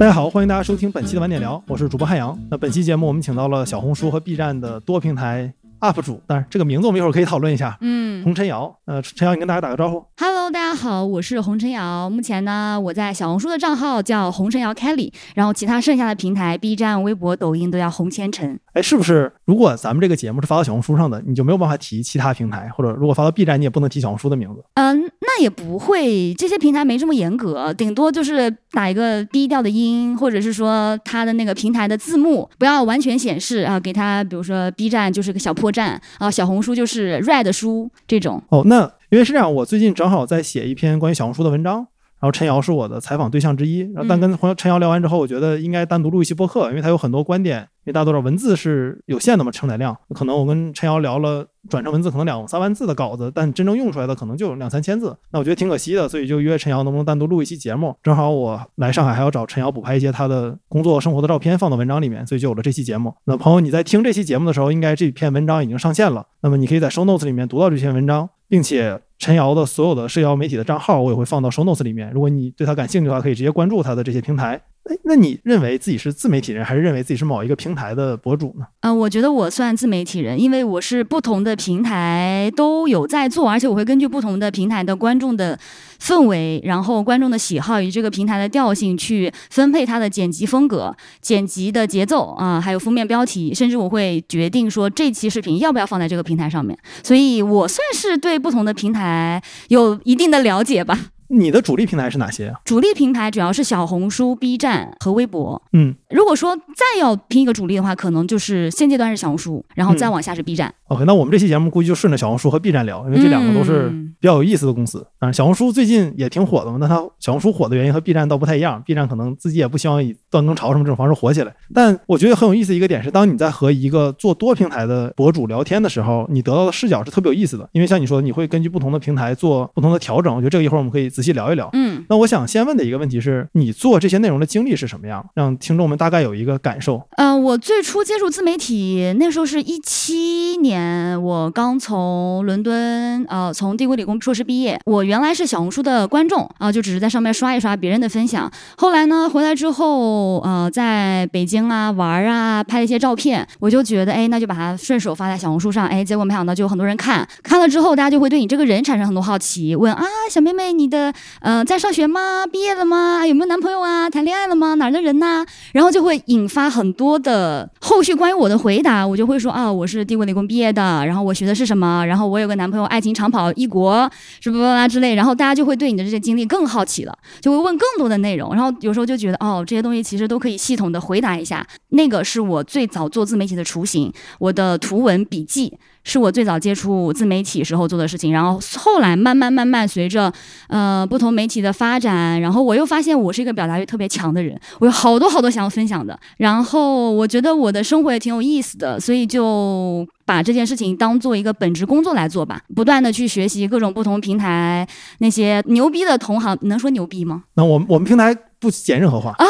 大家好，欢迎大家收听本期的晚点聊，我是主播汉阳。那本期节目我们请到了小红书和 B 站的多平台 UP 主，但是这个名字我们一会儿可以讨论一下。嗯红尘瑶，呃，陈瑶，你跟大家打个招呼。，Hello，大家好，我是洪晨瑶。目前呢，我在小红书的账号叫洪晨瑶 Kelly，然后其他剩下的平台 B 站、微博、抖音都叫洪千晨。哎，是不是如果咱们这个节目是发到小红书上的，你就没有办法提其他平台，或者如果发到 B 站，你也不能提小红书的名字？嗯，那也不会，这些平台没这么严格，顶多就是打一个低调的音，或者是说它的那个平台的字幕不要完全显示啊，给它比如说 B 站就是个小破站啊，小红书就是 Red 书这种。哦，那因为是这样，我最近正好在写一篇关于小红书的文章，然后陈瑶是我的采访对象之一。然后但跟陈瑶聊完之后，我觉得应该单独录一期播客，因为他有很多观点。因为大家都知道文字是有限的嘛，承载量。可能我跟陈瑶聊了转成文字可能两三万字的稿子，但真正用出来的可能就两三千字。那我觉得挺可惜的，所以就约陈瑶能不能单独录一期节目。正好我来上海还要找陈瑶补拍一些他的工作生活的照片放到文章里面，所以就有了这期节目。那朋友你在听这期节目的时候，应该这篇文章已经上线了。那么你可以在 show notes 里面读到这篇文章，并且陈瑶的所有的社交媒体的账号我也会放到 show notes 里面。如果你对他感兴趣的话，可以直接关注他的这些平台。哎，那你认为自己是自媒体人，还是认为自己是某一个平台的博主呢？嗯、我觉得我算自媒体人，因为我是不同的平台都有在做，而且我会根据不同的平台的观众的氛围，然后观众的喜好以这个平台的调性去分配它的剪辑风格、剪辑的节奏啊、还有封面标题，甚至我会决定说这期视频要不要放在这个平台上面。所以我算是对不同的平台有一定的了解吧。你的主力平台是哪些啊？主力平台主要是小红书、B 站和微博。嗯如果说再要拼一个主力的话，可能就是现阶段是小红书，然后再往下是 B 站。，OK，那我们这期节目估计就顺着小红书和 B 站聊，因为这两个都是嗯比较有意思的公司。嗯，小红书最近也挺火的嘛，那它小红书火的原因和 B 站倒不太一样。B 站可能自己也不希望以断更潮什么这种方式火起来。但我觉得很有意思一个点是，当你在和一个做多平台的博主聊天的时候，你得到的视角是特别有意思的。因为像你说，你会根据不同的平台做不同的调整。我觉得这个一会儿我们可以仔细聊一聊。嗯，那我想先问的一个问题是，你做这些内容的经历是什么样？让听众们大概有一个感受。呃，我最初接触自媒体那时候是一七年，我刚从伦敦呃从帝国理工硕士毕业。我原来是小红书的观众啊、就只是在上面刷一刷别人的分享。后来呢，回来之后哦呃在北京啊玩啊，拍了一些照片，我就觉得哎，那就把它顺手发在小红书上，哎，结果没想到就有很多人看，看了之后大家就会对你这个人产生很多好奇，问啊小妹妹你的呃在上学吗？毕业了吗？有没有男朋友啊？谈恋爱了吗？哪儿的人呐？然后就会引发很多的后续关于我的回答，我就会说啊，我是帝国理工毕业的，然后我学的是什么，然后我有个男朋友，爱情长跑异国，什么巴拉之类，然后大家就会对你的这些经历更好奇了，就会问更多的内容，然后有时候就觉得哦，这些东西其实都可以系统的回答一下。那个是我最早做自媒体的雏形，我的图文笔记。是我最早接触自媒体时候做的事情，然后后来慢慢慢慢随着呃不同媒体的发展，然后我又发现我是一个表达欲特别强的人，我有好多好多想要分享的，然后我觉得我的生活也挺有意思的，所以就把这件事情当做一个本职工作来做吧，不断的去学习各种不同平台那些牛逼的同行，能说牛逼吗？那我们我们平台不减任何话。哦，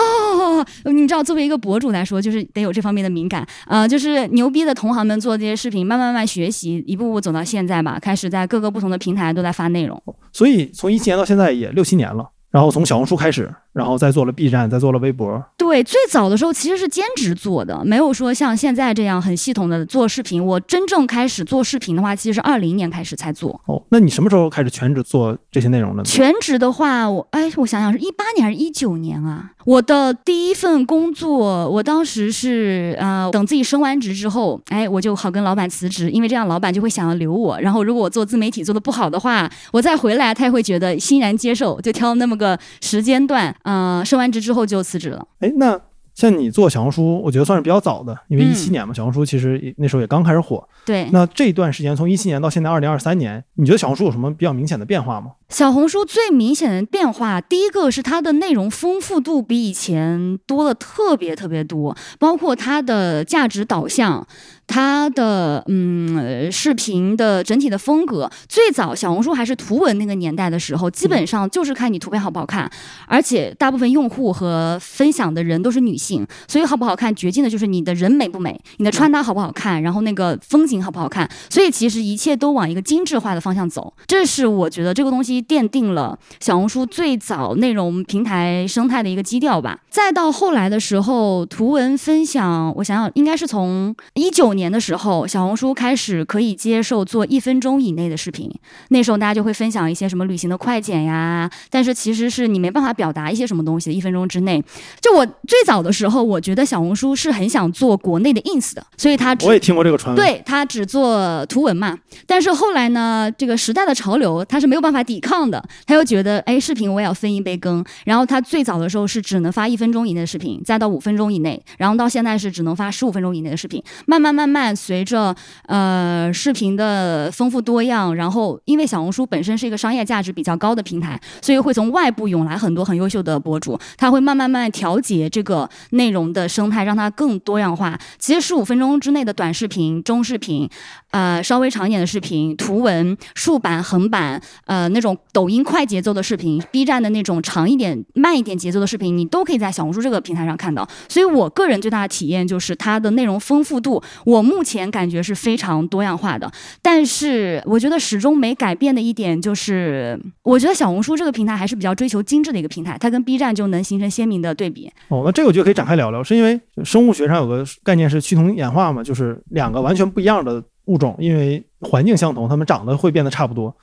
你知道，作为一个博主来说，就是得有这方面的敏感，呃，就是牛逼的同行们做这些视频，慢慢慢慢学习，一步步走到现在吧，开始在各个不同的平台都在发内容。所以从一七年到现在也六七年了。然后从小红书开始，然后再做了 B 站，再做了微博。对，最早的时候其实是兼职做的，没有说像现在这样很系统的做视频。我真正开始做视频的话，其实是二零年开始才做。哦，那你什么时候开始全职做这些内容的呢？全职的话，我哎，我想想是一八年还是一九年啊？我的第一份工作，我当时是呃，等自己升完职之后，哎，我就好跟老板辞职，因为这样老板就会想要留我。然后如果我做自媒体做的不好的话，我再回来，他也会觉得欣然接受，就挑那么个时间段，呃，升完职之后就辞职了。哎，那像你做小红书，我觉得算是比较早的，因为嗯一七年嘛，小红书其实那时候也刚开始火。对，那这一段时间，从一七年到现在二零二三年，你觉得小红书有什么比较明显的变化吗？小红书最明显的变化，第一个是它的内容丰富度比以前多了特别特别多，包括它的价值导向，它的嗯视频的整体的风格。最早小红书还是图文那个年代的时候，基本上就是看你图片好不好看，而且大部分用户和分享的人都是女性，所以好不好看决定的就是你的人美不美，你的穿搭好不好看，然后那个风景好不好看。所以其实一切都往一个精致化的方向走，这是我觉得这个东西奠定了小红书最早内容平台生态的一个基调吧。再到后来的时候，图文分享，我想想，应该是从一九年的时候，小红书开始可以接受做一分钟以内的视频。那时候大家就会分享一些什么旅行的快剪呀，但是其实是你没办法表达一些什么东西的，一分钟之内。就我最早的时候，我觉得小红书是很想做国内的 ins 的，所以他我也听过这个传闻。对他只做图文嘛，但是后来呢，这个时代的潮流他是没有办法抵抗胖的，他又觉得哎，视频我也要分一杯羹。然后他最早的时候是只能发一分钟以内的视频，再到五分钟以内，然后到现在是只能发十五分钟以内的视频。慢慢慢慢，随着呃视频的丰富多样，然后因为小红书本身是一个商业价值比较高的平台，所以会从外部涌来很多很优秀的博主，他会慢慢慢调节这个内容的生态，让它更多样化。其实十五分钟之内的短视频、中视频。呃，稍微长一点的视频、图文、竖版、横版，呃，那种抖音快节奏的视频，B 站的那种长一点、慢一点节奏的视频，你都可以在小红书这个平台上看到。所以我个人最大的体验就是它的内容丰富度，我目前感觉是非常多样化的。但是我觉得始终没改变的一点就是，我觉得小红书这个平台还是比较追求精致的一个平台，它跟 B 站就能形成鲜明的对比。哦，那这个我觉得可以展开聊聊，是因为生物学上有个概念是趋同演化嘛，就是两个完全不一样的。物种因为环境相同，它们长得会变得差不多。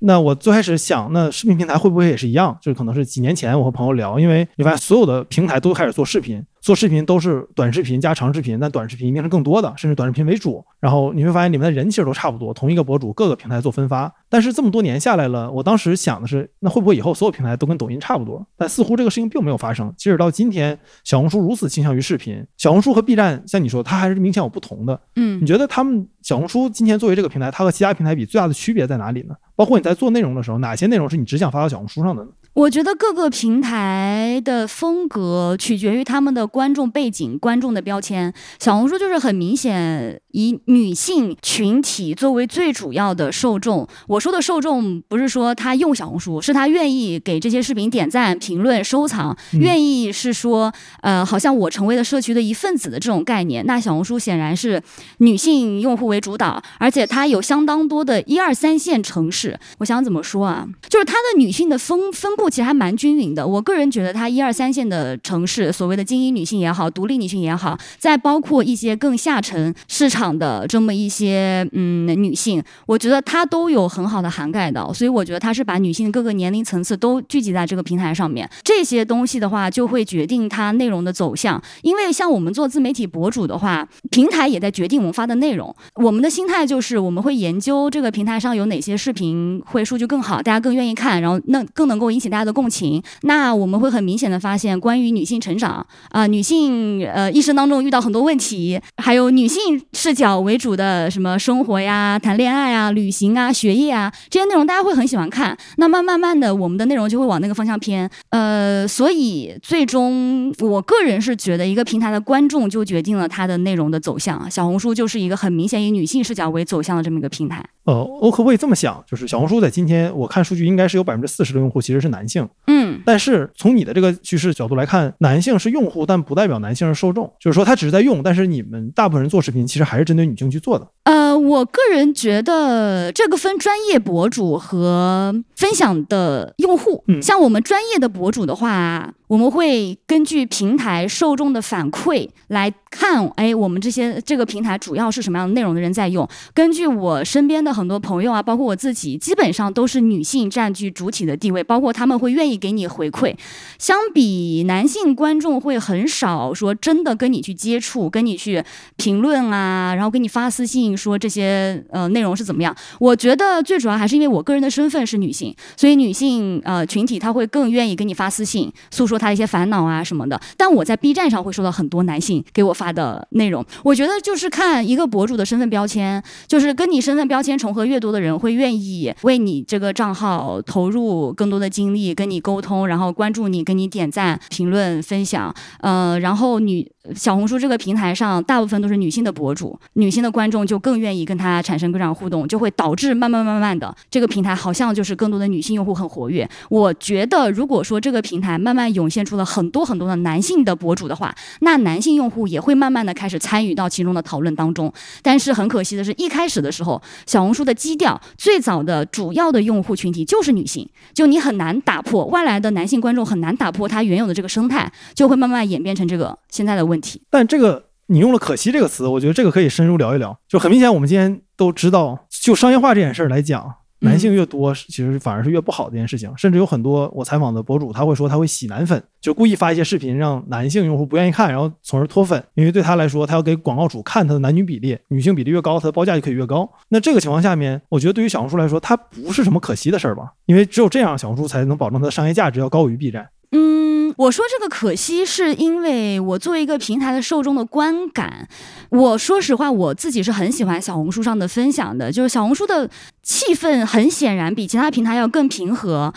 那我最开始想，那视频平台会不会也是一样？就是可能是几年前我和朋友聊，因为你发现所有的平台都开始做视频。做视频都是短视频加长视频，但短视频一定是更多的，甚至短视频为主。然后你会发现里面的人其实都差不多，同一个博主各个平台做分发。但是这么多年下来了，我当时想的是，那会不会以后所有平台都跟抖音差不多？但似乎这个事情并没有发生。即使到今天，小红书如此倾向于视频，小红书和 B 站，像你说，它还是明显有不同的。嗯，你觉得他们小红书今天作为这个平台，它和其他平台比最大的区别在哪里呢？包括你在做内容的时候，哪些内容是你只想发到小红书上的呢？我觉得各个平台的风格取决于他们的观众背景、观众的标签。小红书就是很明显以女性群体作为最主要的受众。我说的受众不是说他用小红书，是他愿意给这些视频点赞、评论、收藏，愿意是说，呃，好像我成为了社区的一份子的这种概念。那小红书显然是女性用户为主导，而且它有相当多的一二三线城市。我想怎么说啊？就是它的女性的分分。其实还蛮均匀的。我个人觉得，它一二三线的城市，所谓的精英女性也好，独立女性也好，再包括一些更下沉市场的这么一些嗯女性，我觉得它都有很好的涵盖的。所以我觉得它是把女性各个年龄层次都聚集在这个平台上面。这些东西的话，就会决定它内容的走向。因为像我们做自媒体博主的话，平台也在决定我们发的内容。我们的心态就是，我们会研究这个平台上有哪些视频会数据更好，大家更愿意看，然后那更能够引起。大家的共情，那我们会很明显的发现，关于女性成长啊，女性呃一生当中遇到很多问题，还有女性视角为主的什么生活呀、谈恋爱啊、旅行啊、学业啊这些内容，大家会很喜欢看。那慢慢慢的，我们的内容就会往那个方向偏。呃，所以最终，我个人是觉得，一个平台的观众就决定了它的内容的走向。小红书就是一个很明显以女性视角为走向的这么一个平台。呃，我可不可以这么想？就是小红书在今天，我看数据应该是有百分之四十的用户其实是男性。嗯，但是从你的这个趋势角度来看，男性是用户，但不代表男性是受众。就是说他只是在用，但是你们大部分人做视频，其实还是针对女性去做的。呃，我个人觉得这个分专业博主和分享的用户。嗯，像我们专业的博主的话。我们会根据平台受众的反馈来看，哎，我们这些这个平台主要是什么样的内容的人在用？根据我身边的很多朋友啊，包括我自己，基本上都是女性占据主体的地位，包括他们会愿意给你回馈。相比男性观众会很少说真的跟你去接触，跟你去评论啊，然后给你发私信说这些呃内容是怎么样？我觉得最主要还是因为我个人的身份是女性，所以女性呃群体他会更愿意给你发私信诉说。他一些烦恼啊什么的，但我在 B 站上会收到很多男性给我发的内容。我觉得就是看一个博主的身份标签，就是跟你身份标签重合越多的人，会愿意为你这个账号投入更多的精力，跟你沟通，然后关注你，跟你点赞、评论、分享。呃，然后女小红书这个平台上大部分都是女性的博主，女性的观众就更愿意跟他产生各种互动，就会导致慢慢慢慢的这个平台好像就是更多的女性用户很活跃。我觉得如果说这个平台慢慢涌现出了很多很多的男性的博主的话，那男性用户也会慢慢的开始参与到其中的讨论当中。但是很可惜的是，一开始的时候，小红书的基调最早的主要的用户群体就是女性，就你很难打破外来的男性观众很难打破它原有的这个生态，就会慢慢演变成这个现在的问题。但这个你用了“可惜”这个词，我觉得这个可以深入聊一聊。就很明显，我们今天都知道，就商业化这件事儿来讲。男性越多，其实反而是越不好的一件事情。甚至有很多我采访的博主，他会说他会洗男粉，就故意发一些视频让男性用户不愿意看，然后从而脱粉。因为对他来说，他要给广告主看他的男女比例，女性比例越高，他的报价就可以越高。那这个情况下面，我觉得对于小红书来说，它不是什么可惜的事儿吧？因为只有这样，小红书才能保证它的商业价值要高于 B 站。嗯，我说这个可惜，是因为我作为一个平台的受众的观感。我说实话，我自己是很喜欢小红书上的分享的，就是小红书的气氛很显然比其他平台要更平和，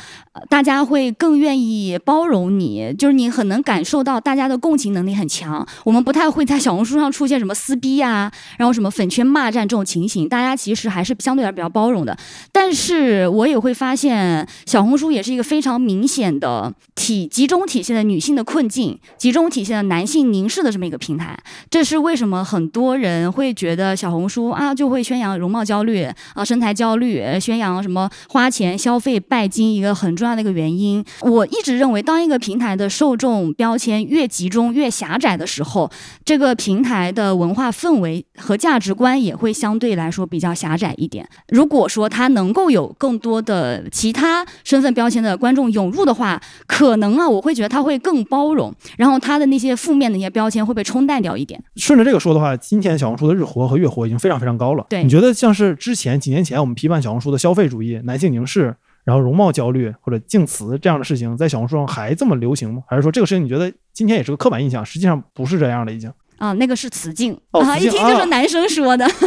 大家会更愿意包容你，就是你很能感受到大家的共情能力很强。我们不太会在小红书上出现什么撕逼啊，然后什么粉圈骂战这种情形，大家其实还是相对来比较包容的。但是我也会发现，小红书也是一个非常明显的体集中体现的女性的困境，集中体现的男性凝视的这么一个平台。这是为什么。很多人会觉得小红书啊，就会宣扬容貌焦虑啊、身材焦虑，宣扬什么花钱消费拜金，一个很重要的一个原因。我一直认为，当一个平台的受众标签越集中、越狭窄的时候，这个平台的文化氛围和价值观也会相对来说比较狭窄一点。如果说它能够有更多的其他身份标签的观众涌入的话，可能啊，我会觉得它会更包容，然后它的那些负面的一些标签会被冲淡掉一点。顺着这个说的话。今天小红书的日活和月活已经非常非常高了。对，你觉得像是之前几年前我们批判小红书的消费主义、男性凝视，然后容貌焦虑或者敬词这样的事情，在小红书上还这么流行吗？还是说这个事情你觉得今天也是个刻板印象？实际上不是这样的，已经啊，那个是词境啊，一听就是男生说的词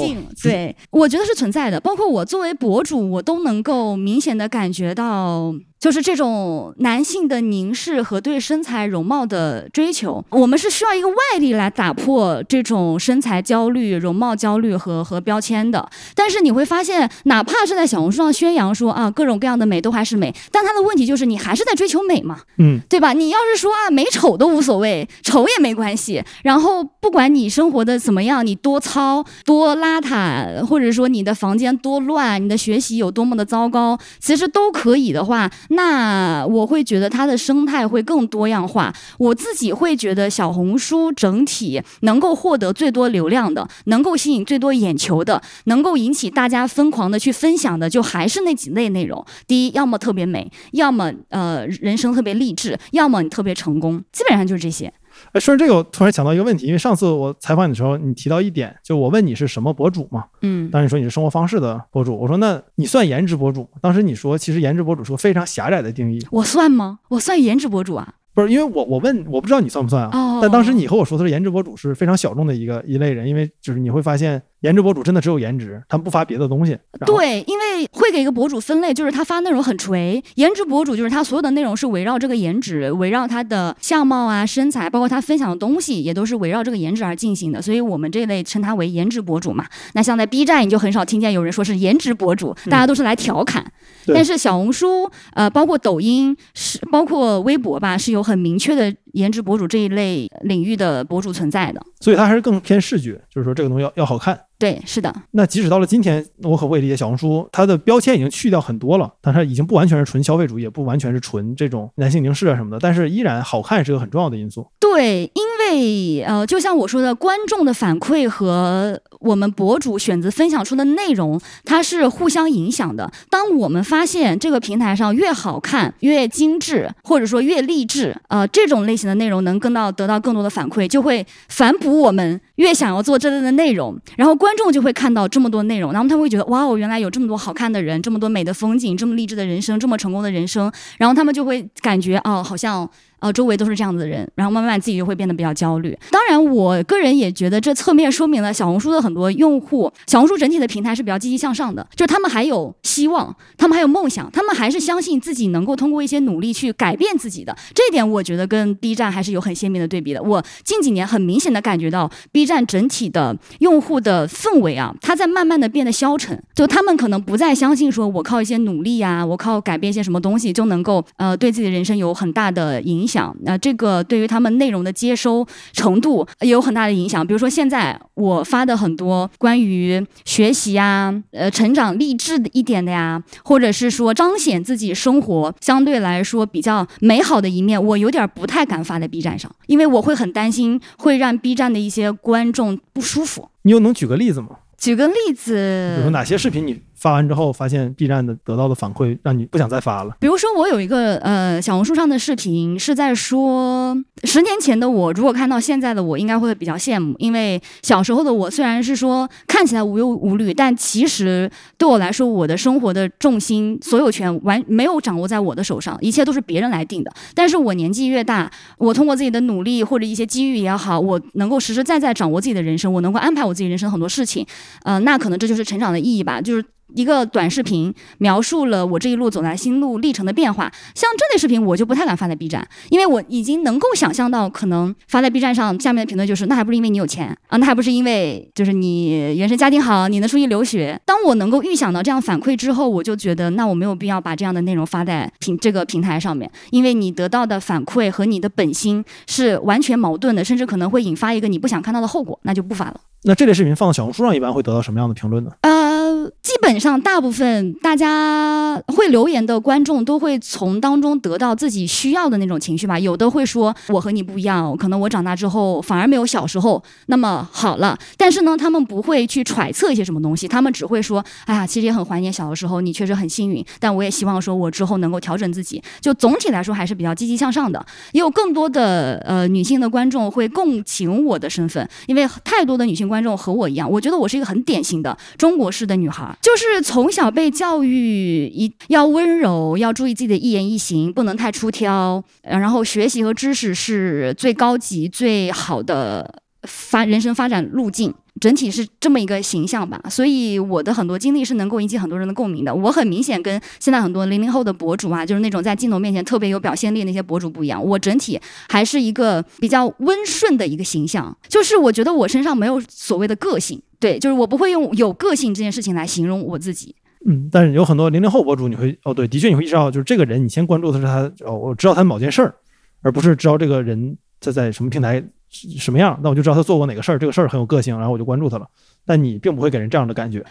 境。对，我觉得是存在的。包括我作为博主，我都能够明显的感觉到。就是这种男性的凝视和对身材容貌的追求，我们是需要一个外力来打破这种身材焦虑、容貌焦虑和和标签的。但是你会发现，哪怕是在小红书上宣扬说啊各种各样的美都还是美，但他的问题就是你还是在追求美嘛，嗯，对吧？你要是说啊美丑都无所谓，丑也没关系，然后不管你生活的怎么样，你多糙多邋遢，或者说你的房间多乱，你的学习有多么的糟糕，其实都可以的话。那我会觉得它的生态会更多样化。我自己会觉得小红书整体能够获得最多流量的，能够吸引最多眼球的，能够引起大家疯狂的去分享的，就还是那几类内容。第一，要么特别美，要么呃人生特别励志，要么你特别成功，基本上就是这些。哎，说这个，我突然想到一个问题，因为上次我采访你的时候，你提到一点，就我问你是什么博主嘛，嗯，当时你说你是生活方式的博主，我说那你算颜值博主？当时你说其实颜值博主是个非常狭窄的定义，我算吗？我算颜值博主啊？不是，因为我我问，我不知道你算不算啊？但当时你和我说的是颜值博主是非常小众的一个一类人，因为就是你会发现。颜值博主真的只有颜值，他们不发别的东西。对，因为会给一个博主分类，就是他发内容很垂。颜值博主就是他所有的内容是围绕这个颜值，围绕他的相貌啊、身材，包括他分享的东西，也都是围绕这个颜值而进行的。所以我们这类称他为颜值博主嘛。那像在 B 站，你就很少听见有人说是颜值博主，大家都是来调侃。但是小红书，呃，包括抖音，是包括微博吧，是有很明确的颜值博主这一类领域的博主存在的。所以它还是更偏视觉，就是说这个东西要要好看。对，是的。那即使到了今天，我可不可以理解小红书它的标签已经去掉很多了，但它已经不完全是纯消费主义，也不完全是纯这种男性凝视啊什么的，但是依然好看是个很重要的因素。对，因为呃，就像我说的，观众的反馈和我们博主选择分享出的内容，它是互相影响的。当我们发现这个平台上越好看、越精致，或者说越励志，呃，这种类型的内容能更到得到更多的反馈，就会反哺我们越想要做这类的内容，然后观众就会看到这么多内容，然后他会觉得哇哦，原来有这么多好看的人，这么多美的风景，这么励志的人生，这么成功的人生，然后他们就会感觉哦，好像呃，周围都是这样子的人，然后慢慢自己就会变得比较焦虑。当然，我个人也觉得这侧面说明了小红书的很多用户，小红书整体的平台是比较积极向上的，就是他们还有希望，他们还有梦想，他们还是相信自己能够通过一些努力去改变自己的。这一点我觉得跟 B 站还是有很鲜明的对比的。我近几年很明显的感觉到 B 站整体的用户的氛围啊，它在慢慢的变得消沉，就他们可能不再相信说我靠一些努力呀，我靠改变一些什么东西就能够呃对自己的人生有很大的影响。那这个对于他们内容的接收程度也有很大的影响。比如说现在我发的很多关于学习呀、呃成长励志的一点的呀，或者是说彰显自己生活相对来说比较美好的一面，我有点不太敢发在 B 站上，因为我会很担心会让 B 站的一些观众不舒服。你又能举个例子吗？举个例子比如说，哪些视频你发完之后，发现 B 站的得到的反馈让你不想再发了？比如说我有一个呃小红书上的视频是在说，十年前的我如果看到现在的我，应该会比较羡慕，因为小时候的我虽然是说看起来无忧无虑，但其实对我来说，我的生活的重心、所有权完没有掌握在我的手上，一切都是别人来定的。但是我年纪越大，我通过自己的努力或者一些机遇也好，我能够实实在在掌握自己的人生，我能够安排我自己人生很多事情，呃，那可能这就是成长的意义吧，就是。一个短视频描述了我这一路走来心路历程的变化，像这类视频我就不太敢发在 B 站，因为我已经能够想象到，可能发在 B 站上下面的评论就是那还不是因为你有钱啊，那还不是因为就是你原生家庭好，你能出去留学。当我能够预想到这样反馈之后，我就觉得那我没有必要把这样的内容发在平这个平台上面，因为你得到的反馈和你的本心是完全矛盾的，甚至可能会引发一个你不想看到的后果，那就不发了。那这类视频放到小红书上，一般会得到什么样的评论呢？呃，基本上大部分大家会留言的观众都会从当中得到自己需要的那种情绪吧。有的会说我和你不一样，可能我长大之后反而没有小时候那么好了。但是呢，他们不会去揣测一些什么东西，他们只会说，哎呀，其实也很怀念小的时候，你确实很幸运。但我也希望说我之后能够调整自己。就总体来说还是比较积极向上的。也有更多的呃女性的观众会共情我的身份，因为太多的女性观众和我一样，我觉得我是一个很典型的中国式的女孩，就是从小被教育一要温柔，要注意自己的一言一行，不能太出挑，然后学习和知识是最高级、最好的发人生发展路径。整体是这么一个形象吧，所以我的很多经历是能够引起很多人的共鸣的。我很明显跟现在很多零零后的博主啊，就是那种在镜头面前特别有表现力那些博主不一样。我整体还是一个比较温顺的一个形象，就是我觉得我身上没有所谓的个性，对，就是我不会用有个性这件事情来形容我自己。嗯，但是有很多零零后博主，你会哦，对，的确你会意识到，就是这个人，你先关注的是他，哦，我知道他某件事儿，而不是知道这个人他在什么平台什么样，那我就知道他做过哪个事儿，这个事儿很有个性，然后我就关注他了。但你并不会给人这样的感觉。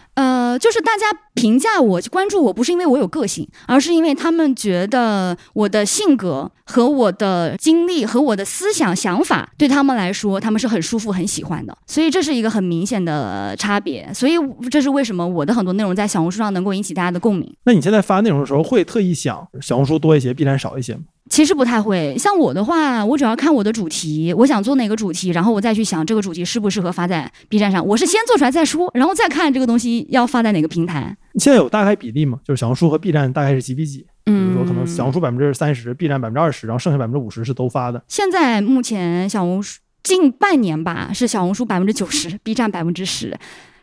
就是大家评价我、关注我，不是因为我有个性，而是因为他们觉得我的性格和我的经历和我的思想想法对他们来说，他们是很舒服、很喜欢的。所以这是一个很明显的差别。所以这是为什么我的很多内容在小红书上能够引起大家的共鸣。那你现在发内容的时候，会特意想小红书多一些，B 站少一些吗？其实不太会，像我的话，我主要看我的主题，我想做哪个主题，然后我再去想这个主题适不适合发在 B 站上。我是先做出来再说，然后再看这个东西要发在哪个平台。现在有大概比例吗？就是小红书和 B 站大概是几比几？比如说可能小红书百分之三十，B 站百分之二十，然后剩下百分之五十是都发的。现在目前小红书近半年吧，是小红书百分之九十，B 站百分之十。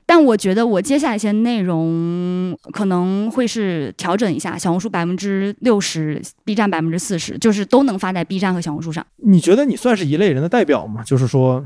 但我觉得我接下来一些内容可能会是调整一下，小红书百分之六十，B 站百分之四十，就是都能发在 B 站和小红书上。你觉得你算是一类人的代表吗？就是说，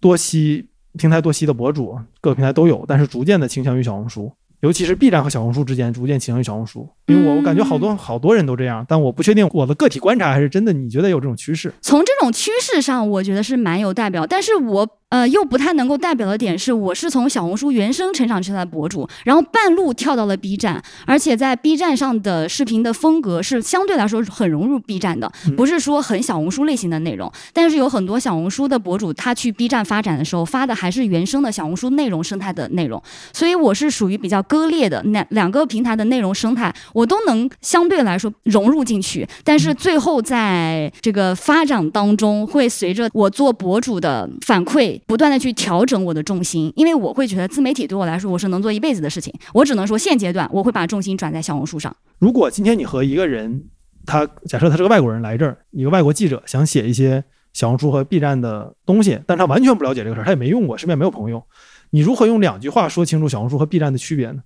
多吸平台多吸的博主，各个平台都有，但是逐渐的倾向于小红书，尤其是 B 站和小红书之间逐渐倾向于小红书。因为我我感觉好多好多人都这样，但我不确定我的个体观察还是真的。你觉得有这种趋势？从这种趋势上，我觉得是蛮有代表，但是我呃又不太能够代表的点是，我是从小红书原生成长起来的博主，然后半路跳到了 B 站，而且在 B 站上的视频的风格是相对来说很融入 B 站的，不是说很小红书类型的内容。但是有很多小红书的博主，他去 B 站发展的时候，发的还是原生的小红书内容生态的内容，所以我是属于比较割裂的，那两个平台的内容生态我都能相对来说融入进去，但是最后在这个发展当中，会随着我做博主的反馈，不断的去调整我的重心，因为我会觉得自媒体对我来说，我是能做一辈子的事情，我只能说现阶段我会把重心转在小红书上。如果今天你和一个人他假设他是个外国人来这儿，一个外国记者想写一些小红书和 B 站的东西，但他完全不了解这个事儿，他也没用过，身边没有朋友，你如何用两句话说清楚小红书和 B 站的区别呢？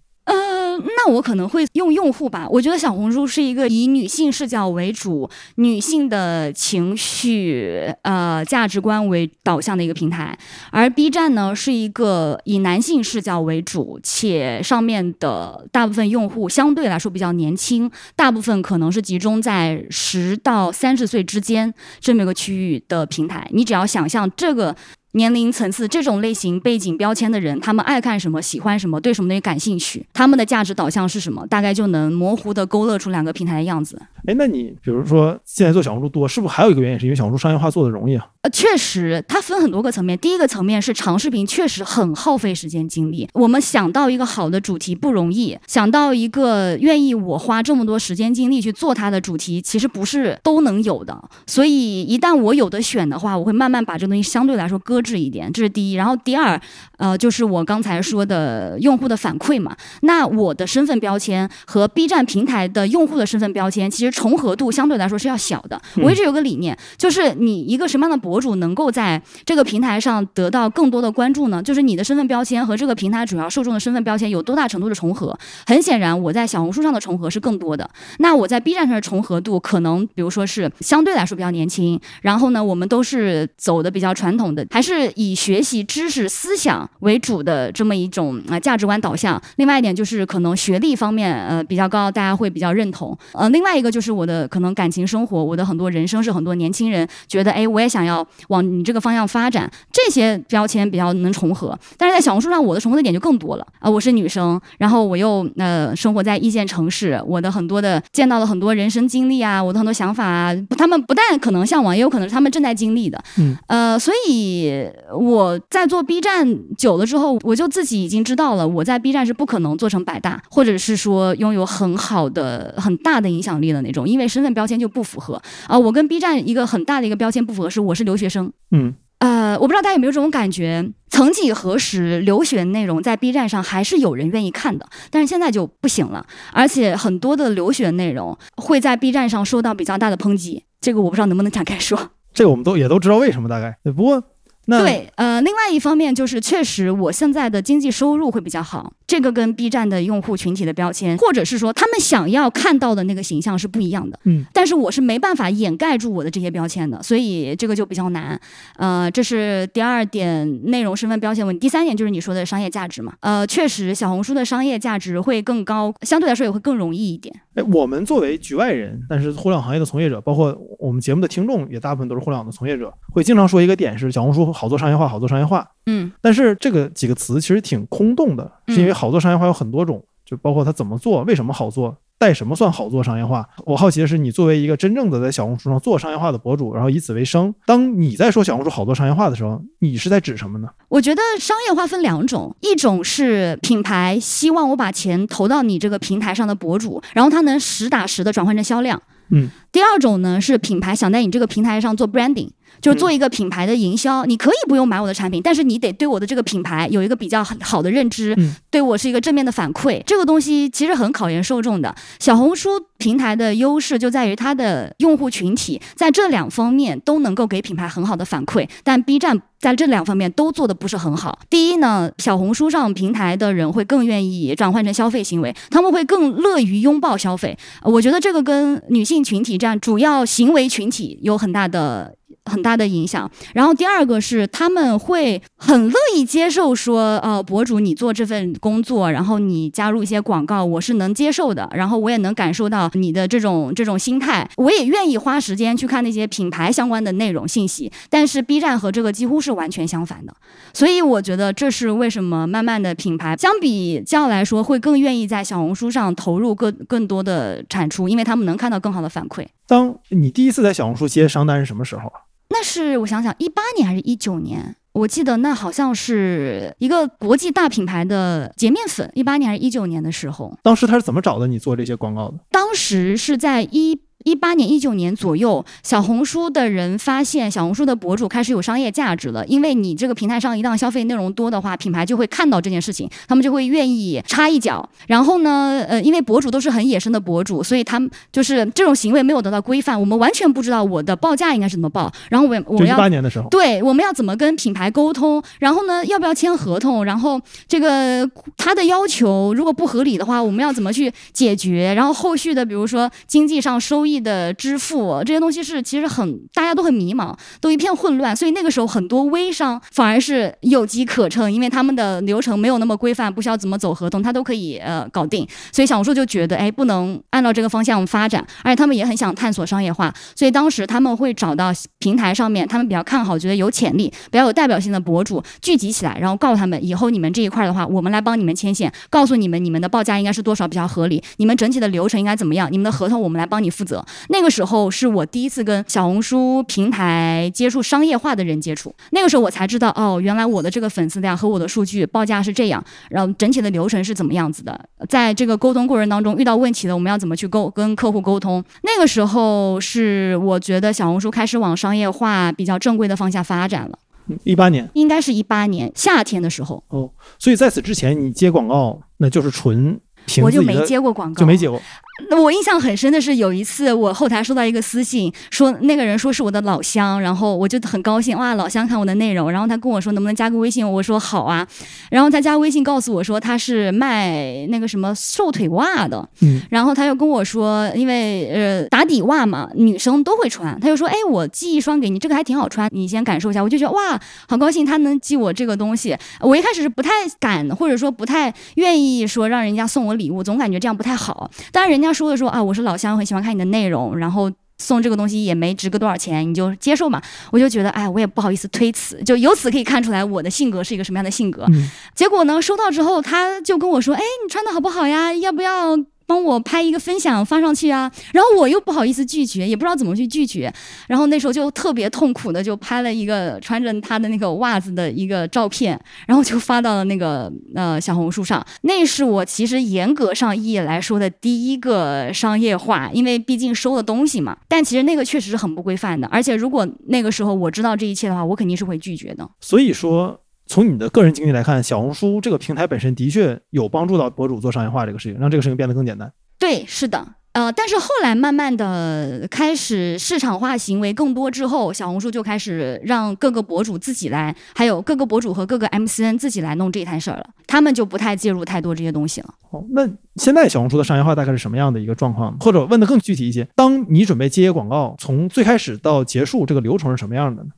那我可能会用用户吧。我觉得小红书是一个以女性视角为主、女性的情绪、呃价值观为导向的一个平台，而 B 站呢是一个以男性视角为主，且上面的大部分用户相对来说比较年轻，大部分可能是集中在十到三十岁之间这么一个区域的平台。你只要想象这个。年龄层次这种类型背景标签的人，他们爱看什么，喜欢什么，对什么东西感兴趣，他们的价值导向是什么，大概就能模糊的勾勒出两个平台的样子。哎，那你比如说现在做小红书多，是不是还有一个原因是因为小红书商业化做的容易啊？呃，确实，它分很多个层面。第一个层面是长视频确实很耗费时间精力，我们想到一个好的主题不容易，想到一个愿意我花这么多时间精力去做它的主题，其实不是都能有的。所以一旦我有的选的话，我会慢慢把这个东西相对来说搁置一点，这是第一。然后第二，呃，就是我刚才说的用户的反馈嘛。那我的身份标签和 B 站平台的用户的身份标签，其实重合度相对来说是要小的。我一直有个理念，就是你一个什么样的博主能够在这个平台上得到更多的关注呢？就是你的身份标签和这个平台主要受众的身份标签有多大程度的重合？很显然，我在小红书上的重合是更多的。那我在 B 站上的重合度，可能比如说是相对来说比较年轻。然后呢，我们都是走的比较传统的，还是是以学习知识思想为主的这么一种啊价值观导向。另外一点就是可能学历方面呃比较高，大家会比较认同。呃，另外一个就是我的可能感情生活，我的很多人生是很多年轻人觉得，哎，我也想要往你这个方向发展，这些标签比较能重合。但是在小红书上，我的重合的点就更多了啊！我是女生，然后我又呃生活在一线城市，我的很多的见到了很多人生经历啊，我的很多想法啊，他们不但可能向往，也有可能是他们正在经历的。嗯，呃，所以我在做 B 站久了之后，我就自己已经知道了，我在 B 站是不可能做成百大，或者是说拥有很好的、很大的影响力的那种，因为身份标签就不符合啊。我跟 B 站一个很大的一个标签不符合，是我是留学生。嗯，呃，我不知道大家有没有这种感觉，曾几何时，留学内容在 B 站上还是有人愿意看的，但是现在就不行了，而且很多的留学内容会在 B 站上受到比较大的抨击，这个我不知道能不能展开说。这个我们都也都知道为什么，大概。不过。对，呃，另外一方面就是，确实我现在的经济收入会比较好，这个跟 B 站的用户群体的标签，或者是说他们想要看到的那个形象是不一样的。嗯，但是我是没办法掩盖住我的这些标签的，所以这个就比较难。呃，这是第二点内容身份标签问题。第三点就是你说的商业价值嘛。呃，确实小红书的商业价值会更高，相对来说也会更容易一点。哎，我们作为局外人，但是互联网行业的从业者，包括我们节目的听众，也大部分都是互联网的从业者，会经常说一个点是小红书好做商业化，好做商业化。嗯，但是这个几个词其实挺空洞的，是因为好做商业化有很多种，就包括它怎么做，为什么好做。带什么算好做商业化？我好奇的是，你作为一个真正的在小红书上做商业化的博主，然后以此为生，当你在说小红书好做商业化的时候，你是在指什么呢？我觉得商业化分两种，一种是品牌希望我把钱投到你这个平台上的博主，然后他能实打实的转换成销量。嗯。第二种呢是品牌想在你这个平台上做 branding。就做一个品牌的营销，你可以不用买我的产品，但是你得对我的这个品牌有一个比较好的认知，对我是一个正面的反馈。这个东西其实很考验受众的。小红书平台的优势就在于它的用户群体在这两方面都能够给品牌很好的反馈，但 B 站在这两方面都做的不是很好。第一呢，小红书上平台的人会更愿意转换成消费行为，他们会更乐于拥抱消费。我觉得这个跟女性群体这样主要行为群体有很大的。很大的影响。然后第二个是他们会很乐意接受说，呃，博主你做这份工作，然后你加入一些广告，我是能接受的。然后我也能感受到你的这种这种心态，我也愿意花时间去看那些品牌相关的内容信息。但是 B 站和这个几乎是完全相反的，所以我觉得这是为什么慢慢的品牌相比较来说会更愿意在小红书上投入更更多的产出，因为他们能看到更好的反馈。当你第一次在小红书接商单是什么时候？那是我想想，一八年还是一九年？我记得那好像是一个国际大品牌的洁面粉，一八年还是一九年的时候。当时他是怎么找的你做这些广告的？当时是在一一八年、一九年左右，小红书的人发现小红书的博主开始有商业价值了，因为你这个平台上一旦消费内容多的话，品牌就会看到这件事情，他们就会愿意插一脚。然后呢，呃，因为博主都是很野生的博主，所以他们就是这种行为没有得到规范，我们完全不知道我的报价应该是怎么报。然后我我就一要八年的时候，对，我们要怎么跟品牌沟通？然后呢，要不要签合同？然后这个他的要求如果不合理的话，我们要怎么去解决？然后后续的，比如说经济上收益的支付这些东西是其实很大家都很迷茫，都一片混乱。所以那个时候很多微商反而是有机可乘，因为他们的流程没有那么规范，不需要怎么走合同，他都可以呃搞定。所以小红书就觉得，哎，不能按照这个方向发展，而且他们也很想探索商业化，所以当时他们会找到平台上面他们比较看好、觉得有潜力、比较有代表性的博主聚集起来，然后告诉他们，以后你们这一块的话，我们来帮你们牵线，告诉你们你们的报价应该是多少比较合理，你们整体的流程应该怎么样，你们的合同我们来帮你负责。那个时候是我第一次跟小红书平台接触商业化的人接触，那个时候我才知道，哦，原来我的这个粉丝量和我的数据报价是这样，然后整体的流程是怎么样子的，在这个沟通过程当中遇到问题了，我们要怎么去沟跟客户沟通？那个时候是我觉得小红书开始往商业化比较正规的方向发展了，一八年。应该是一八年夏天的时候，哦，所以在此之前你接广告那就是纯凭我就没接过广告，就没接过，那我印象很深的是，有一次我后台收到一个私信，说那个人说是我的老乡，然后我就很高兴，哇，老乡看我的内容，然后他跟我说能不能加个微信，我说好啊，然后他加微信告诉我说他是卖那个什么瘦腿袜的，嗯，然后他又跟我说，因为呃打底袜嘛，女生都会穿，他就说，哎，我寄一双给你，这个还挺好穿，你先感受一下，我就觉得哇，好高兴他能寄我这个东西，我一开始是不太敢，或者说不太愿意说让人家送我礼物，总感觉这样不太好。但是人家说的说啊，我是老乡，很喜欢看你的内容，然后送这个东西也没值个多少钱，你就接受嘛。我就觉得，哎，我也不好意思推辞，就由此可以看出来我的性格是一个什么样的性格。嗯结果呢，收到之后他就跟我说，哎，你穿的好不好呀？要不要？帮我拍一个分享发上去啊，然后我又不好意思拒绝，也不知道怎么去拒绝，然后那时候就特别痛苦的就拍了一个穿着他的那个袜子的一个照片，然后就发到了那个呃小红书上。那是我其实严格上意义来说的第一个商业化，因为毕竟收了东西嘛。但其实那个确实是很不规范的，而且如果那个时候我知道这一切的话，我肯定是会拒绝的。所以说。从你的个人经历来看，小红书这个平台本身的确有帮助到博主做商业化这个事情，让这个事情变得更简单。对，是的。呃，但是后来慢慢的开始市场化行为更多之后，小红书就开始让各个博主自己来，还有各个博主和各个 MCN 自己来弄这一摊事儿了，他们就不太介入太多这些东西了。哦，那现在小红书的商业化大概是什么样的一个状况？或者问的更具体一些，当你准备接广告，从最开始到结束，这个流程是什么样的呢？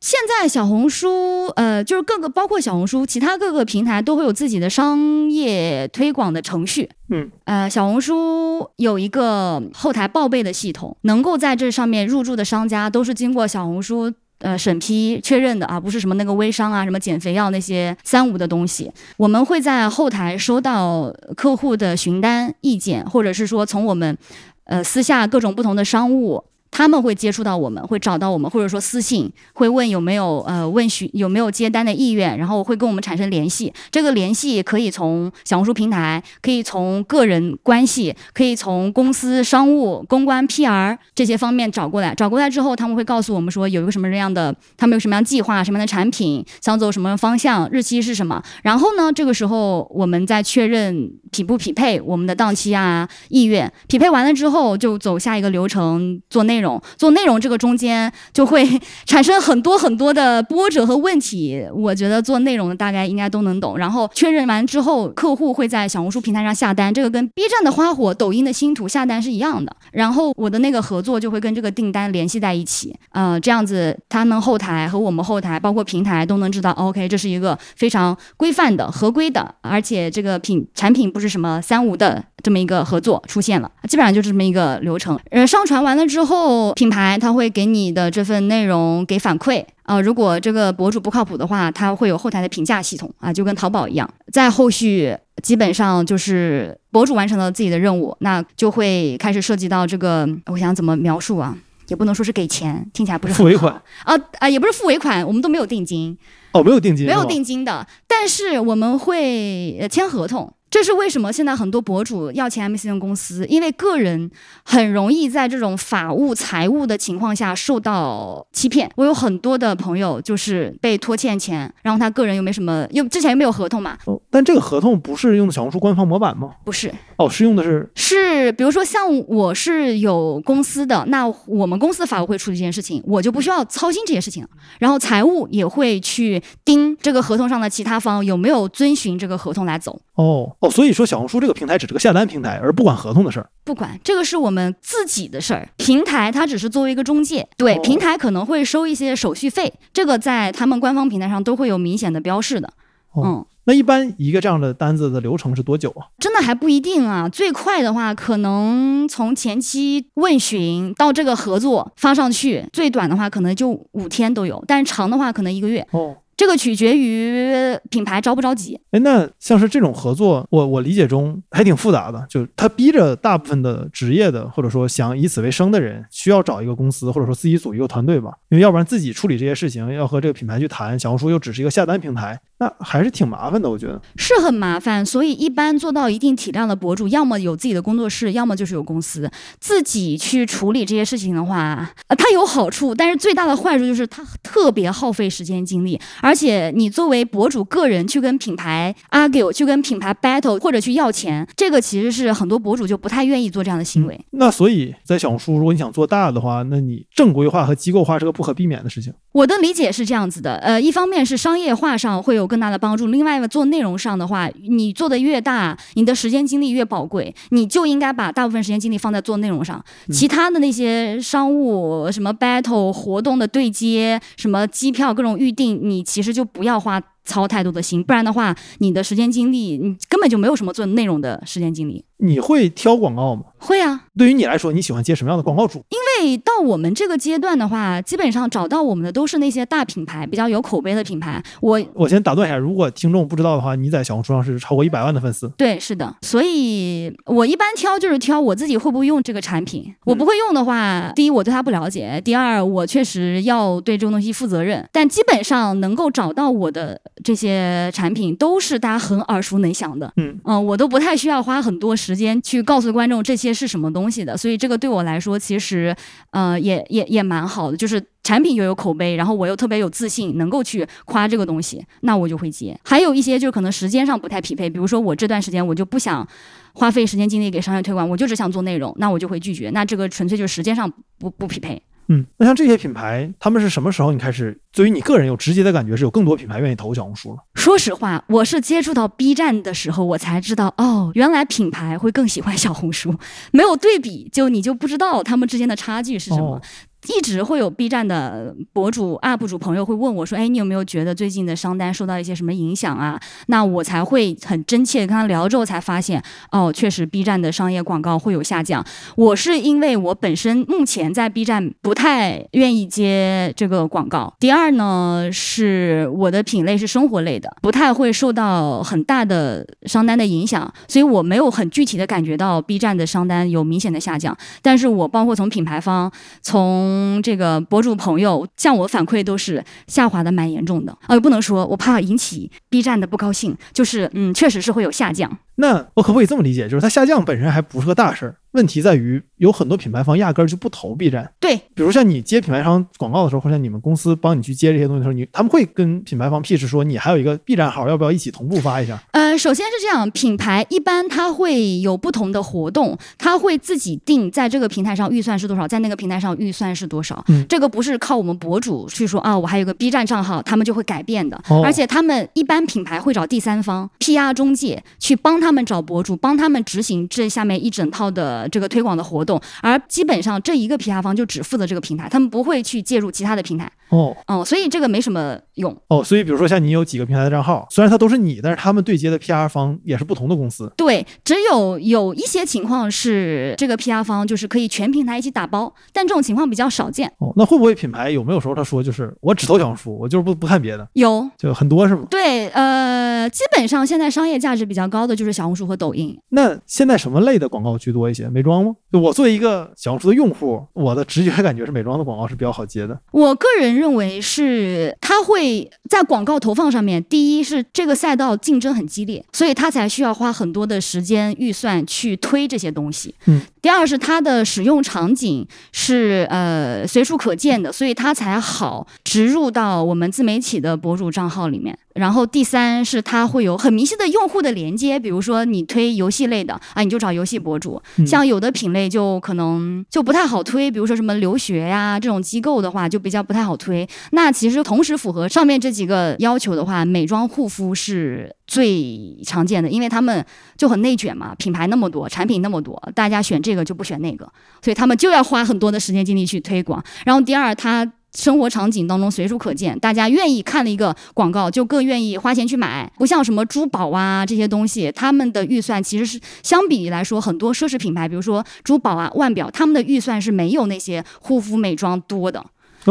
呃，现在小红书，呃，就是各个包括小红书，其他各个平台都会有自己的商业推广的程序。嗯，呃，小红书有一个后台报备的系统，能够在这上面入驻的商家都是经过小红书。呃，审批确认的啊，不是什么那个微商啊，什么减肥药那些三无的东西。我们会在后台收到客户的询单意见，或者是说从我们呃私下各种不同的商务。他们会接触到我们，会找到我们，或者说私信会问有没有呃问询有没有接单的意愿，然后会跟我们产生联系。这个联系可以从小红书平台，可以从个人关系，可以从公司商务、公关、PR 这些方面找过来。找过来之后，他们会告诉我们说有一个什么样的，他们有什么样计划、什么样的产品，想走什么方向，日期是什么。然后呢，这个时候我们再确认匹不匹配我们的档期啊、意愿。匹配完了之后，就走下一个流程做内内容。做内容这个中间就会 产生很多很多的波折和问题，我觉得做内容的大概应该都能懂。然后确认完之后，客户会在小红书平台上下单，这个跟 B 站的花火、抖音的星图下单是一样的。然后我的那个合作就会跟这个订单联系在一起，呃，这样子他们后台和我们后台，包括平台都能知道，OK，这是一个非常规范的、合规的，而且这个品产品不是什么三无的这么一个合作出现了，基本上就是这么一个流程。呃，上传完了之后。品牌它会给你的这份内容给反馈啊、呃，如果这个博主不靠谱的话，它会有后台的评价系统啊，就跟淘宝一样。在后续基本上就是博主完成了自己的任务，那就会开始涉及到这个，我想怎么描述啊？也不能说是给钱，听起来不是付尾款啊啊，也不是付尾款，我们都没有定金。哦，没有定金，没有定金的，但是我们会签合同。这是为什么现在很多博主要签 MCN 公司，因为个人很容易在这种法务、财务的情况下受到欺骗。我有很多的朋友就是被拖欠钱，然后他个人又没什么，又之前又没有合同嘛，哦，但这个合同不是用的小红书官方模板吗？不是，哦，是用的是是比如说像我是有公司的，那我们公司法务会处理这件事情，我就不需要操心这些事情了。然后财务也会去盯这个合同上的其他方有没有遵循这个合同来走。哦哦，所以说小红书这个平台只是个下单平台，而不管合同的事儿。不管这个是我们自己的事儿，平台它只是作为一个中介，对、哦平台可能会收一些手续费，这个在他们官方平台上都会有明显的标示的。哦嗯，那一般一个这样的单子的流程是多久啊？真的还不一定啊，最快的话可能从前期问询到这个合作发上去，最短的话可能就五天都有，但是长的话可能一个月。哦，这个取决于品牌着不着急。哎，那像是这种合作，我我理解中还挺复杂的，就他逼着大部分的职业的或者说想以此为生的人，需要找一个公司或者说自己组一个团队吧，因为要不然自己处理这些事情，要和这个品牌去谈，小红书又只是一个下单平台，那还是挺麻烦的，我觉得。是很麻烦，所以一般做到一定体量的博主，要么有自己的工作室，要么就是有公司。自己去处理这些事情的话，呃，它有好处，但是最大的坏处就是它特别耗费时间精力，而且你作为博主个人去跟品牌 argue，去跟品牌 battle 或者去要钱，这个其实是很多博主就不太愿意做这样的行为。那所以在小红书，如果你想做大的话，那你正规化和机构化是个不可避免的事情。我的理解是这样子的，呃，一方面是商业化上会有更大的帮助，另外一个做内容上的话，你做的越大，你的时间精力越宝贵，你就应该把大部分时间精力放在做内容上，嗯。其他的那些商务什么 battle 活动的对接，什么机票各种预定，你其实就不要花操太多的心，不然的话，你的时间精力你根本就没有什么做内容的时间精力。你会挑广告吗？会啊，对于你来说，你喜欢接什么样的广告主？因为到我们这个阶段的话，基本上找到我们的都是那些大品牌，比较有口碑的品牌。我我先打断一下，如果听众不知道的话，你在小红书上是超过一百万的粉丝。对，是的，所以我一般挑就是挑我自己会不会用这个产品。我不会用的话，第一我对它不了解，第二我确实要对这个东西负责任。但基本上能够找到我的这些产品，都是大家很耳熟能详的。嗯，嗯、我都不太需要花很多时间去告诉观众这些是什么东西的，所以这个对我来说其实，呃，也也也蛮好的，就是产品又有口碑，然后我又特别有自信，能够去夸这个东西，那我就会接。还有一些就是可能时间上不太匹配，比如说我这段时间我就不想花费时间精力给商业推广，我就只想做内容，那我就会拒绝。那这个纯粹就是时间上不不匹配。嗯，那像这些品牌，他们是什么时候你开始，对于你个人有直接的感觉，是有更多品牌愿意投小红书了？说实话，我是接触到 B 站的时候，我才知道哦，原来品牌会更喜欢小红书。没有对比，就你就不知道他们之间的差距是什么。哦一直会有 B 站的博主、UP 主朋友会问我说：“哎，你有没有觉得最近的商单受到一些什么影响啊？”那我才会很真切跟他聊之后，才发现哦，确实 B 站的商业广告会有下降。我是因为我本身目前在 B 站不太愿意接这个广告。第二呢，是我的品类是生活类的，不太会受到很大的商单的影响，所以我没有很具体的感觉到 B 站的商单有明显的下降。但是我包括从品牌方、从从这个博主朋友向我反馈都是下滑的蛮严重的。呃，不能说我怕引起 B 站的不高兴，就是嗯，确实是会有下降。那我可不可以这么理解，就是它下降本身还不是个大事儿，问题在于有很多品牌方压根儿就不投 B 站。对，比如像你接品牌商广告的时候，或者你们公司帮你去接这些东西的时候，你他们会跟品牌方 pitch 说你还有一个 B 站号，要不要一起同步发一下？呃，首先是这样，品牌一般它会有不同的活动，它会自己定在这个平台上预算是多少，在那个平台上预算是多少。嗯这个不是靠我们博主去说啊，我还有个 B 站账号，他们就会改变的。哦而且他们一般品牌会找第三方 PR 中介去帮他们找博主，帮他们执行这下面一整套的这个推广的活动，而基本上这一个批发方就只负责这个平台，他们不会去介入其他的平台。哦哦，所以这个没什么用。哦，所以比如说像你有几个平台的账号，虽然它都是你，但是他们对接的 PR 方也是不同的公司。对，只有有一些情况是这个 PR 方就是可以全平台一起打包，但这种情况比较少见。哦，那会不会品牌有没有时候他说就是我只投小红书，我就是不不看别的，有就很多是吗？对，呃，基本上现在商业价值比较高的就是小红书和抖音。那现在什么类的广告居多一些？美妆吗？就我作为一个小红书的用户，我的直觉感觉是美妆的广告是比较好接的。我个人认为是它会为在广告投放上面，第一是这个赛道竞争很激烈，所以他才需要花很多的时间预算去推这些东西。嗯，第二是它的使用场景是呃随处可见的，所以它才好植入到我们自媒体的博主账号里面。然后第三是它会有很明晰的用户的连接，比如说你推游戏类的啊，你就找游戏博主。嗯像有的品类就可能就不太好推，比如说什么留学呀、这种机构的话，就比较不太好推。那其实同时符合上面这几个要求的话，美妆护肤是最常见的，因为他们就很内卷嘛，品牌那么多，产品那么多，大家选这个就不选那个，所以他们就要花很多的时间精力去推广。然后第二，它生活场景当中随处可见，大家愿意看了一个广告就更愿意花钱去买，不像什么珠宝啊这些东西，他们的预算其实是相比来说，很多奢侈品牌，比如说珠宝啊、腕表，他们的预算是没有那些护肤美妆多的。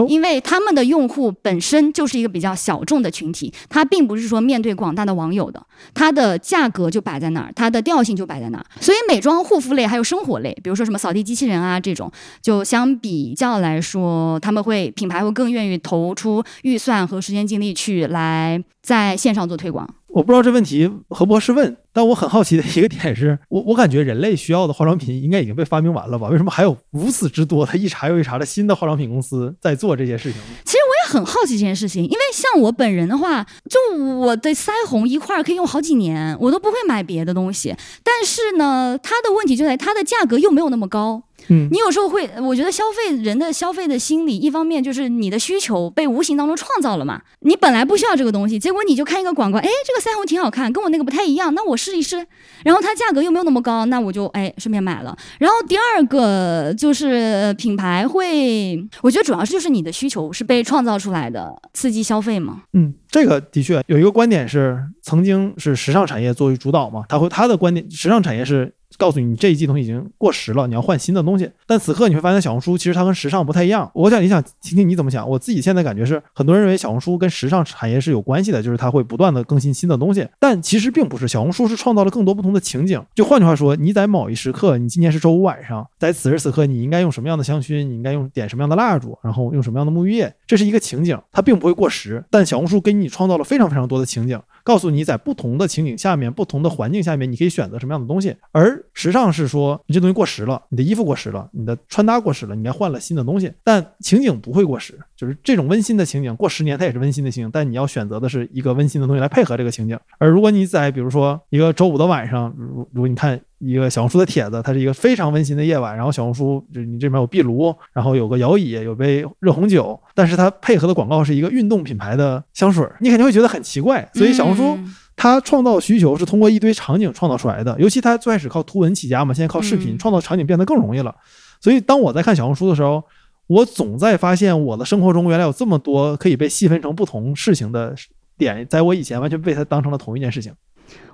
因为他们的用户本身就是一个比较小众的群体，它并不是说面对广大的网友的，它的价格就摆在那儿，它的调性就摆在那儿。所以美妆护肤类还有生活类，比如说什么扫地机器人啊这种，就相比较来说，他们会品牌会更愿意投出预算和时间精力去来在线上做推广。我不知道这问题合不合适问，但我很好奇的一个点是，我我感觉人类需要的化妆品应该已经被发明完了吧？为什么还有如此之多的一茬又一茬的新的化妆品公司在做这些事情呢？其实我也很好奇这件事情，因为像我本人的话，就我的腮红一块儿可以用好几年，我都不会买别的东西。但是呢，它的问题就在它的价格又没有那么高。嗯你有时候会，我觉得消费人的消费的心理，一方面就是你的需求被无形当中创造了嘛，你本来不需要这个东西，结果你就看一个广告，哎，这个腮红挺好看，跟我那个不太一样，那我试一试，然后它价格又没有那么高，那我就哎顺便买了。然后第二个就是品牌会，我觉得主要是就是你的需求是被创造出来的，刺激消费嘛。嗯，这个的确有一个观点是，曾经是时尚产业作为主导嘛，他会他的观点，时尚产业是告诉你，你这一季东西已经过时了，你要换新的东西。但此刻你会发现，小红书其实它跟时尚不太一样。我想你想听听你怎么想。我自己现在感觉是，很多人认为小红书跟时尚产业是有关系的，就是它会不断的更新新的东西。但其实并不是，小红书是创造了更多不同的情景。就换句话说，你在某一时刻，你今天是周五晚上，在此时此刻，你应该用什么样的香薰，你应该用点什么样的蜡烛，然后用什么样的沐浴液，这是一个情景，它并不会过时。但小红书给你创造了非常非常多的情景。告诉你在不同的情景下面、不同的环境下面，你可以选择什么样的东西。而时尚是说，你这东西过时了，你的衣服过时了，你的穿搭过时了，你该换了新的东西。但情景不会过时，就是这种温馨的情景，过十年它也是温馨的情景。但你要选择的是一个温馨的东西来配合这个情景。而如果你在比如说一个周五的晚上，如如果你看一个小红书的帖子，它是一个非常温馨的夜晚，然后小红书就是你这边有壁炉，然后有个摇椅，有杯热红酒，但是它配合的广告是一个运动品牌的香水，你肯定会觉得很奇怪。所以小红书。嗯它创造需求是通过一堆场景创造出来的，尤其它最开始靠图文起家嘛，现在靠视频嗯创造场景变得更容易了。所以当我在看小红书的时候，我总在发现我的生活中原来有这么多可以被细分成不同事情的点，在我以前完全被它当成了同一件事情。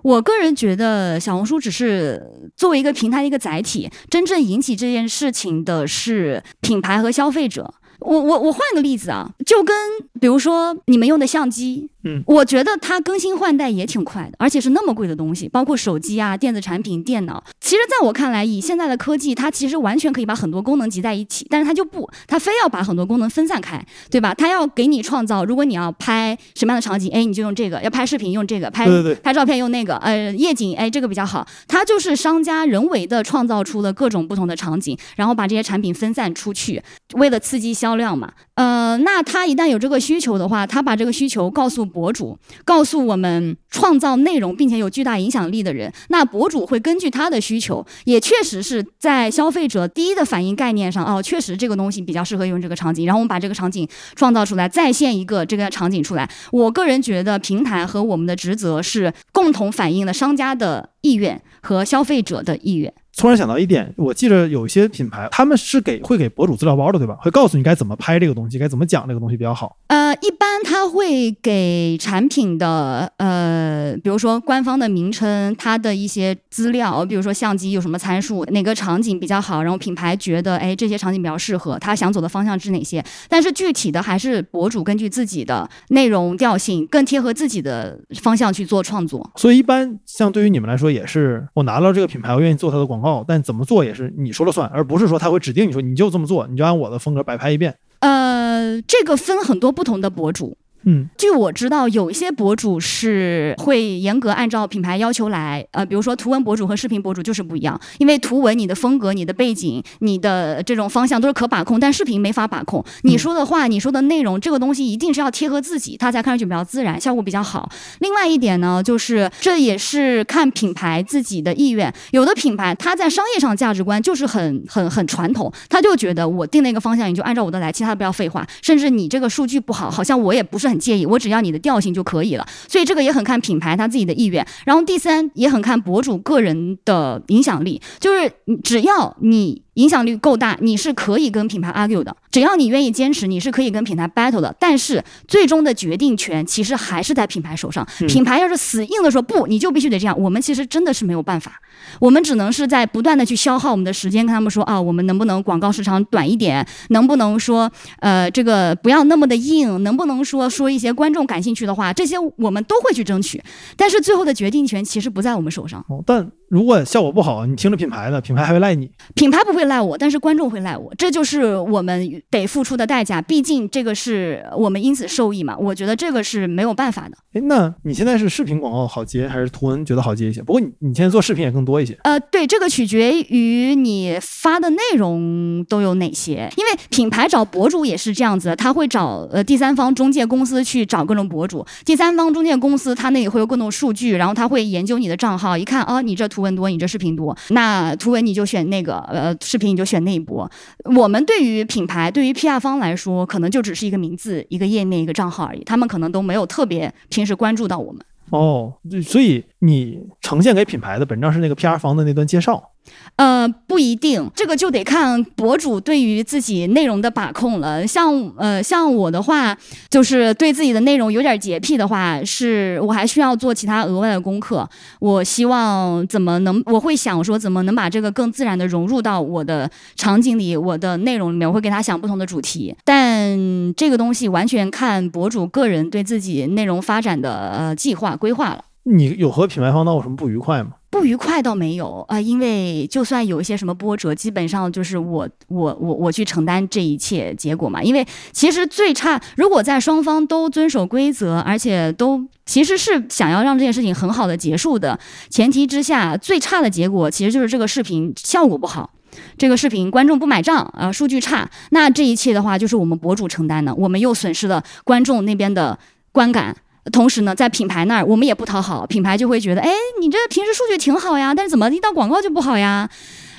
我个人觉得小红书只是作为一个平台的一个载体，真正引起这件事情的是品牌和消费者。我我我换个例子啊，就跟比如说你们用的相机，嗯我觉得它更新换代也挺快的，而且是那么贵的东西，包括手机啊、电子产品、电脑。其实，在我看来，以现在的科技，它其实完全可以把很多功能集在一起，但是它就不，它非要把很多功能分散开，对吧？它要给你创造，如果你要拍什么样的场景，哎，你就用这个；要拍视频用这个，拍拍照片用那个，呃，夜景，哎，这个比较好。它就是商家人为的创造出了各种不同的场景，然后把这些产品分散出去，为了刺激销量嘛。呃，那它一旦有这个需求的话，它把这个需求告诉博主，告诉我们创造内容并且有巨大影响力的人，那博主会根据他的需求，也确实是在消费者第一的反应概念上，哦，确实这个东西比较适合用这个场景，然后我们把这个场景创造出来，再现一个这个场景出来。我个人觉得，平台和我们的职责是共同反映了商家的意愿和消费者的意愿。突然想到一点，我记着有一些品牌他们是给会给博主资料包的，对吧？会告诉你该怎么拍这个东西，该怎么讲这个东西比较好。呃，一般他会给产品的呃，比如说官方的名称，它的一些资料，比如说相机有什么参数，哪个场景比较好，然后品牌觉得哎这些场景比较适合，他想走的方向是哪些。但是具体的还是博主根据自己的内容调性，更贴合自己的方向去做创作。所以一般像对于你们来说，也是我拿到这个品牌，我愿意做它的广告，哦但怎么做也是你说了算，而不是说他会指定你说你就这么做，你就按我的风格摆拍一遍。呃，这个分很多不同的博主。嗯，据我知道，有一些博主是会严格按照品牌要求来，呃，比如说图文博主和视频博主就是不一样，因为图文你的风格、你的背景、你的这种方向都是可把控，但视频没法把控。你说的话、你说的内容，这个东西一定是要贴合自己，它才看上去比较自然，效果比较好。另外一点呢，就是这也是看品牌自己的意愿。有的品牌它在商业上价值观就是很很很传统，他就觉得我定了一个方向，你就按照我的来，其他的不要废话。甚至你这个数据不好，好像我也不是很介意，我只要你的调性就可以了。所以这个也很看品牌他自己的意愿。然后第三也很看博主个人的影响力，就是只要你。影响力够大，你是可以跟品牌 argue 的。只要你愿意坚持，你是可以跟品牌 battle 的。但是最终的决定权其实还是在品牌手上。品牌要是死硬的说不，你就必须得这样。我们其实真的是没有办法，我们只能是在不断的去消耗我们的时间，跟他们说啊，我们能不能广告时长短一点？能不能说呃这个不要那么的硬？能不能说说一些观众感兴趣的话？这些我们都会去争取。但是最后的决定权其实不在我们手上。哦，但如果效果不好，你听着品牌的，品牌还会赖你。品牌不会赖我，但是观众会赖我，这就是我们得付出的代价。毕竟这个是我们因此受益嘛，我觉得这个是没有办法的。哎，那你现在是视频广告好接，还是图文觉得好接一些？不过你你现在做视频也更多一些。呃，对，这个取决于你发的内容都有哪些。因为品牌找博主也是这样子，他会找呃第三方中介公司去找各种博主。第三方中介公司他那里会有各种数据，然后他会研究你的账号，一看哦，你这图文多，你这视频多，那图文你就选那个，呃，视频你就选那一波。我们对于品牌，对于 PR 方来说，可能就只是一个名字、一个页面、一个账号而已，他们可能都没有特别平时关注到我们。哦，所以你呈现给品牌的本质上是那个 PR 方的那段介绍。呃，不一定，这个就得看博主对于自己内容的把控了。像呃，像我的话，就是对自己的内容有点洁癖的话，是我还需要做其他额外的功课。我希望怎么能，我会想说怎么能把这个更自然的融入到我的场景里、我的内容里面。我会给他想不同的主题，但这个东西完全看博主个人对自己内容发展的呃计划规划了。你有和品牌方闹过什么不愉快吗？不愉快倒没有啊，因为就算有一些什么波折，基本上就是我我我我去承担这一切结果嘛。因为其实最差，如果在双方都遵守规则，而且都其实是想要让这件事情很好的结束的前提之下，最差的结果其实就是这个视频效果不好，这个视频观众不买账啊，数据差。那这一切的话，就是我们博主承担的，我们又损失了观众那边的观感。同时呢，在品牌那儿，我们也不讨好，品牌就会觉得，哎，你这平时数据挺好呀，但是怎么一到广告就不好呀？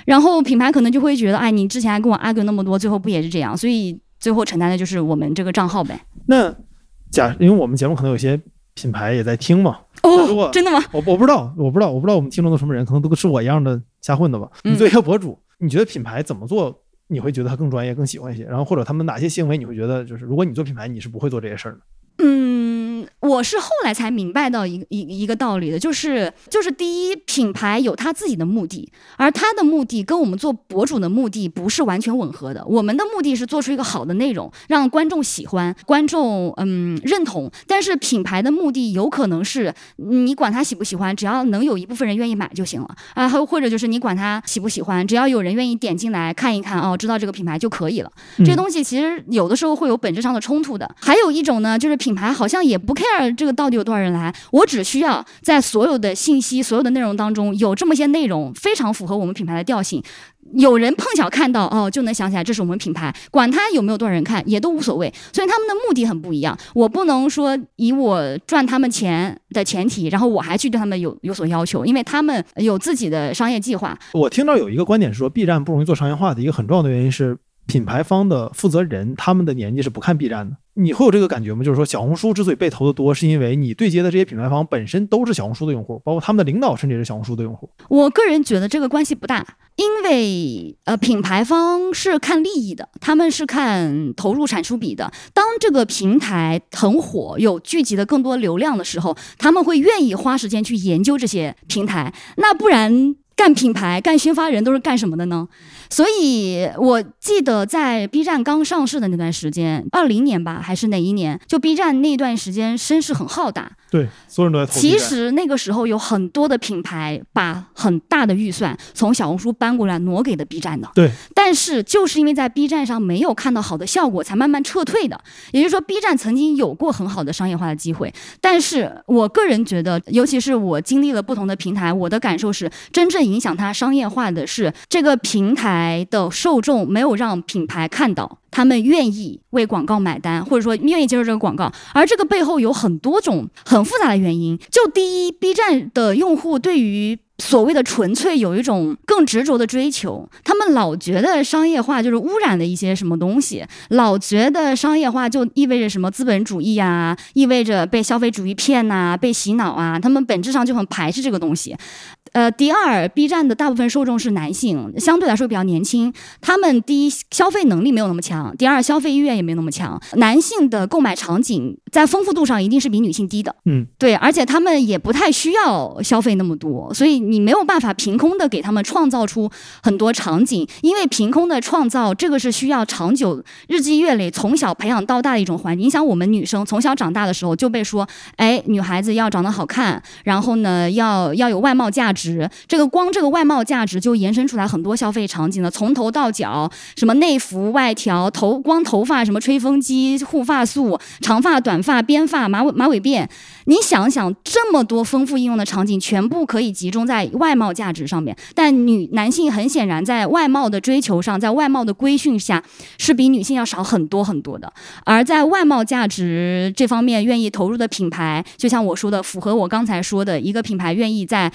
然后品牌可能就会觉得，哎，你之前还跟我 argue 那么多，最后不也是这样？所以最后承担的就是我们这个账号呗。那假，因为我们节目可能有些品牌也在听嘛。哦，真的吗？我我不知道，我不知道，我不知道我们听众都什么人，可能都是我一样的瞎混的吧。你作为一个博主，你觉得品牌怎么做，你会觉得他更专业、更喜欢一些？然后或者他们哪些行为，你会觉得就是，如果你做品牌，你是不会做这些事儿的？嗯，我是后来才明白到一个一一个道理的，就是就是第一，品牌有他自己的目的，而他的目的跟我们做博主的目的不是完全吻合的。我们的目的是做出一个好的内容，让观众喜欢，观众嗯认同。但是品牌的目的有可能是你管他喜不喜欢，只要能有一部分人愿意买就行了啊，还或者就是你管他喜不喜欢，只要有人愿意点进来看一看哦，知道这个品牌就可以了。这东西其实有的时候会有本质上的冲突的。还有一种呢，就是。品牌好像也不 care 这个到底有多少人来，我只需要在所有的信息、所有的内容当中有这么些内容，非常符合我们品牌的调性。有人碰巧看到哦，就能想起来这是我们品牌，管他有没有多少人看，也都无所谓。所以他们的目的很不一样。我不能说以我赚他们钱的前提，然后我还去对他们有有所要求，因为他们有自己的商业计划。我听到有一个观点是说，B 站不容易做商业化的一个很重要的原因是。品牌方的负责人，他们的年纪是不看 B 站的。你会有这个感觉吗？就是说，小红书之所以被投的多，是因为你对接的这些品牌方本身都是小红书的用户，包括他们的领导甚至是小红书的用户。我个人觉得这个关系不大，因为呃，品牌方是看利益的，他们是看投入产出比的。当这个平台很火，有聚集的更多流量的时候，他们会愿意花时间去研究这些平台。那不然。干品牌、干宣发人都是干什么的呢？所以我记得在 B 站刚上市的那段时间，二零年吧，还是哪一年？就 B 站那段时间声势很浩大，对，所有人都在投其。实那个时候有很多的品牌把很大的预算从小红书搬过来挪给了 B 站的。对，但是就是因为在 B 站上没有看到好的效果，才慢慢撤退的。也就是说，B 站曾经有过很好的商业化的机会，但是我个人觉得，尤其是我经历了不同的平台，我的感受是，真正影响它商业化的是这个平台的受众没有让品牌看到。他们愿意为广告买单，或者说愿意接受这个广告，而这个背后有很多种很复杂的原因。就第一，B 站的用户对于所谓的纯粹有一种更执着的追求，他们老觉得商业化就是污染了一些什么东西，老觉得商业化就意味着什么资本主义啊，意味着被消费主义骗呐、被洗脑啊，他们本质上就很排斥这个东西。呃，第二，B 站的大部分受众是男性，相对来说比较年轻，他们第一消费能力没有那么强，第二消费意愿也没有那么强。男性的购买场景在丰富度上一定是比女性低的，嗯，对，而且他们也不太需要消费那么多，所以你没有办法凭空的给他们创造出很多场景，因为凭空的创造这个是需要长久、日积月累、从小培养到大的一种环境。你想，我们女生从小长大的时候就被说，哎，女孩子要长得好看，然后呢，要要有外貌价值。值这个光这个外貌价值就延伸出来很多消费场景了，从头到脚，什么内服外调，头光头发什么吹风机、护发素，长发短发、编发、马尾马尾辫。你想想，这么多丰富应用的场景，全部可以集中在外貌价值上面。但女男性很显然在外貌的追求上，在外貌的规训下，是比女性要少很多很多的。而在外貌价值这方面，愿意投入的品牌，就像我说的，符合我刚才说的一个品牌愿意在。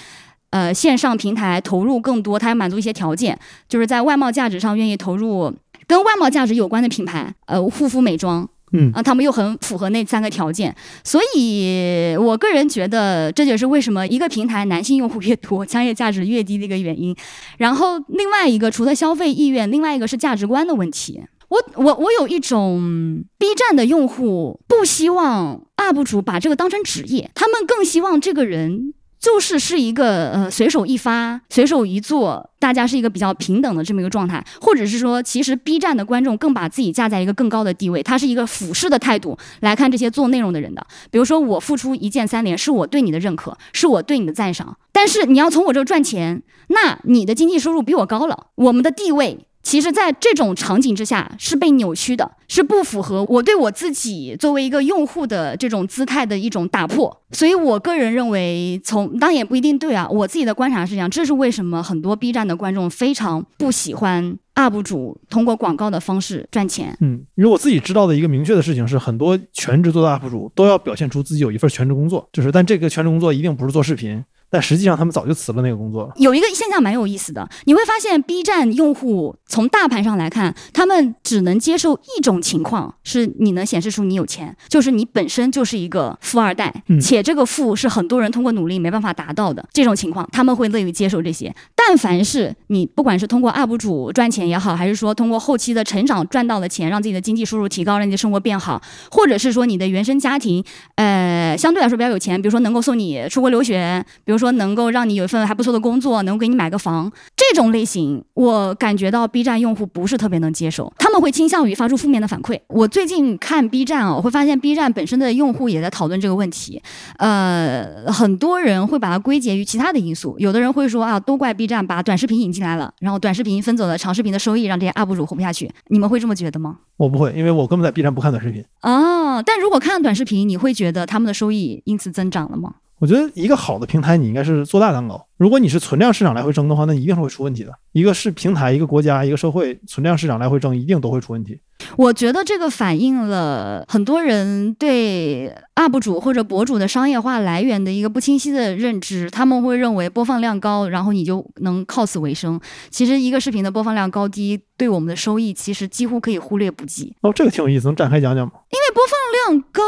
呃，线上平台投入更多，它要满足一些条件，就是在外貌价值上愿意投入跟外貌价值有关的品牌，呃，护肤美妆，嗯啊，他们又很符合那三个条件，所以我个人觉得这就是为什么一个平台男性用户越多，商业价值越低的一个原因。然后另外一个，除了消费意愿，另外一个是价值观的问题。我我我有一种 B 站的用户不希望 UP 主把这个当成职业，他们更希望这个人。就是是一个呃随手一发、随手一做，大家是一个比较平等的这么一个状态，或者是说，其实 B 站的观众更把自己架在一个更高的地位，他是一个俯视的态度来看这些做内容的人的。比如说，我付出一键三连，是我对你的认可，是我对你的赞赏，但是你要从我这赚钱，那你的经济收入比我高了，我们的地位。其实，在这种场景之下是被扭曲的，是不符合我对我自己作为一个用户的这种姿态的一种打破。所以我个人认为，从当然也不一定对啊，我自己的观察是这样。这是为什么很多 B 站的观众非常不喜欢 UP 主通过广告的方式赚钱。嗯，因为我自己知道的一个明确的事情是，很多全职做的 UP 主都要表现出自己有一份全职工作，就是但这个全职工作一定不是做视频。但实际上，他们早就辞了那个工作了。有一个现象蛮有意思的，你会发现 B 站用户从大盘上来看，他们只能接受一种情况，是你能显示出你有钱，就是你本身就是一个富二代，嗯且这个富是很多人通过努力没办法达到的这种情况，他们会乐于接受这些。但凡是你不管是通过 UP 主赚钱也好，还是说通过后期的成长赚到了钱，让自己的经济收入提高，让你的生活变好，或者是说你的原生家庭，呃，相对来说比较有钱，比如说能够送你出国留学，比如说能够让你有一份还不错的工作，能够给你买个房，这种类型，我感觉到 B 站用户不是特别能接受，他们会倾向于发出负面的反馈。我最近看 B 站哦，我会发现 B 站本身的用户也在讨论这个问题，呃，很多人会把它归结于其他的因素，有的人会说啊，都怪 B 站把短视频引进来了，然后短视频分走了长视频的收益，让这些 UP 主活不下去。你们会这么觉得吗？我不会，因为我根本在 B 站不看短视频。哦，但如果看了短视频，你会觉得他们的收益因此增长了吗？我觉得一个好的平台，你应该是做大蛋糕。如果你是存量市场来回争的话，那一定是会出问题的。一个是平台，一个国家，一个社会，存量市场来回争，一定都会出问题。我觉得这个反映了很多人对 UP 主或者博主的商业化来源的一个不清晰的认知。他们会认为播放量高，然后你就能靠此为生。其实一个视频的播放量高低对我们的收益其实几乎可以忽略不计。哦，这个挺有意思，能展开讲讲吗？因为播放量高，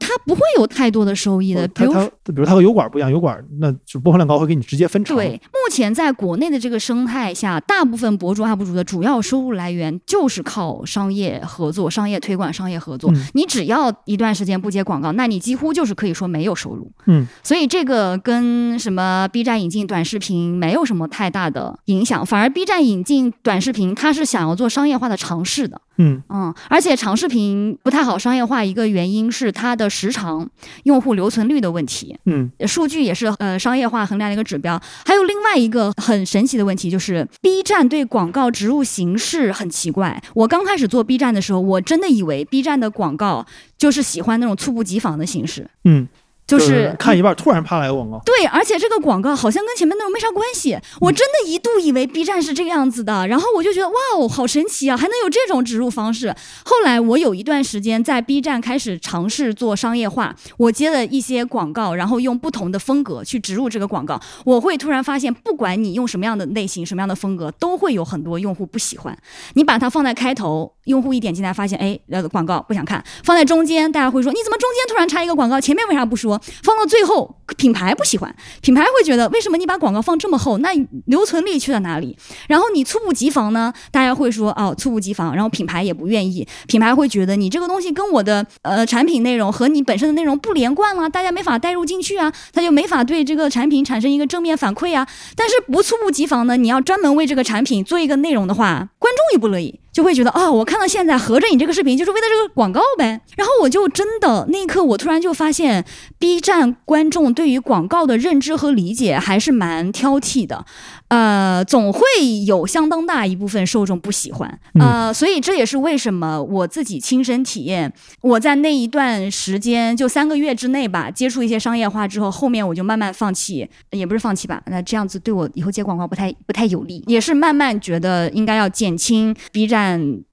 它不会有太多的收益的。比如它它，比如它和油管不一样，油管那就播放量高会给你直接分成。对，目前在国内的这个生态下，大部分博主 UP 主的主要收入来源就是靠商业合作、商业推广、商业合作。嗯你只要一段时间不接广告，那你几乎就是可以说没有收入。嗯，所以这个跟什么 B 站引进短视频没有什么太大的影响，反而 B 站引进短视频，它是想要做商业化的尝试的。嗯嗯，而且长视频不太好商业化，一个原因是它的时长、用户留存率的问题。嗯，数据也是呃商业化衡量的一个指标。还有另外一个很神奇的问题，就是 B 站对广告植入形式很奇怪。我刚开始做 B 站的时候，我真的以为 B 站的广告就是喜欢那种猝不及防的形式。嗯。就是看一半，突然啪来个广告。对，而且这个广告好像跟前面内容没啥关系。我真的一度以为 B 站是这个样子的，然后我就觉得哇哦，好神奇啊，还能有这种植入方式。后来我有一段时间在 B 站开始尝试做商业化，我接了一些广告，然后用不同的风格去植入这个广告。我会突然发现，不管你用什么样的类型、什么样的风格，都会有很多用户不喜欢。你把它放在开头，用户一点进来发现，哎，呃，广告不想看；放在中间，大家会说你怎么中间突然插一个广告，前面为啥不说？放到最后，品牌不喜欢，品牌会觉得为什么你把广告放这么厚？那留存率去了哪里？然后你猝不及防呢？大家会说哦，猝不及防，然后品牌也不愿意，品牌会觉得你这个东西跟我的呃产品内容和你本身的内容不连贯了，大家没法带入进去啊，他就没法对这个产品产生一个正面反馈啊。但是不猝不及防呢，你要专门为这个产品做一个内容的话，观众也不乐意。就会觉得哦，我看到现在合着你这个视频就是为了这个广告呗。然后我就真的那一刻，我突然就发现，B 站观众对于广告的认知和理解还是蛮挑剔的。呃，总会有相当大一部分受众不喜欢，呃，所以这也是为什么我自己亲身体验，我在那一段时间就三个月之内吧，接触一些商业化之后，后面我就慢慢放弃，也不是放弃吧，那这样子对我以后接广告不太不太有利，也是慢慢觉得应该要减轻 B 站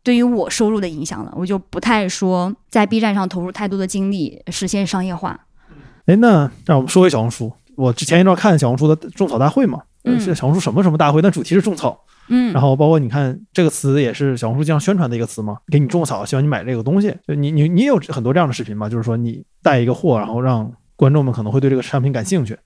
对于我收入的影响了，我就不太说在 B 站上投入太多的精力实现商业化。哎，那让我们说回小红书，我之前一段看小红书的种草大会嘛。是小红书什么什么大会，但主题是种草。嗯，然后包括你看这个词也是小红书经常宣传的一个词嘛，给你种草，希望你买这个东西。就你你你有很多这样的视频嘛？就是说你带一个货，然后让观众们可能会对这个产品感兴趣。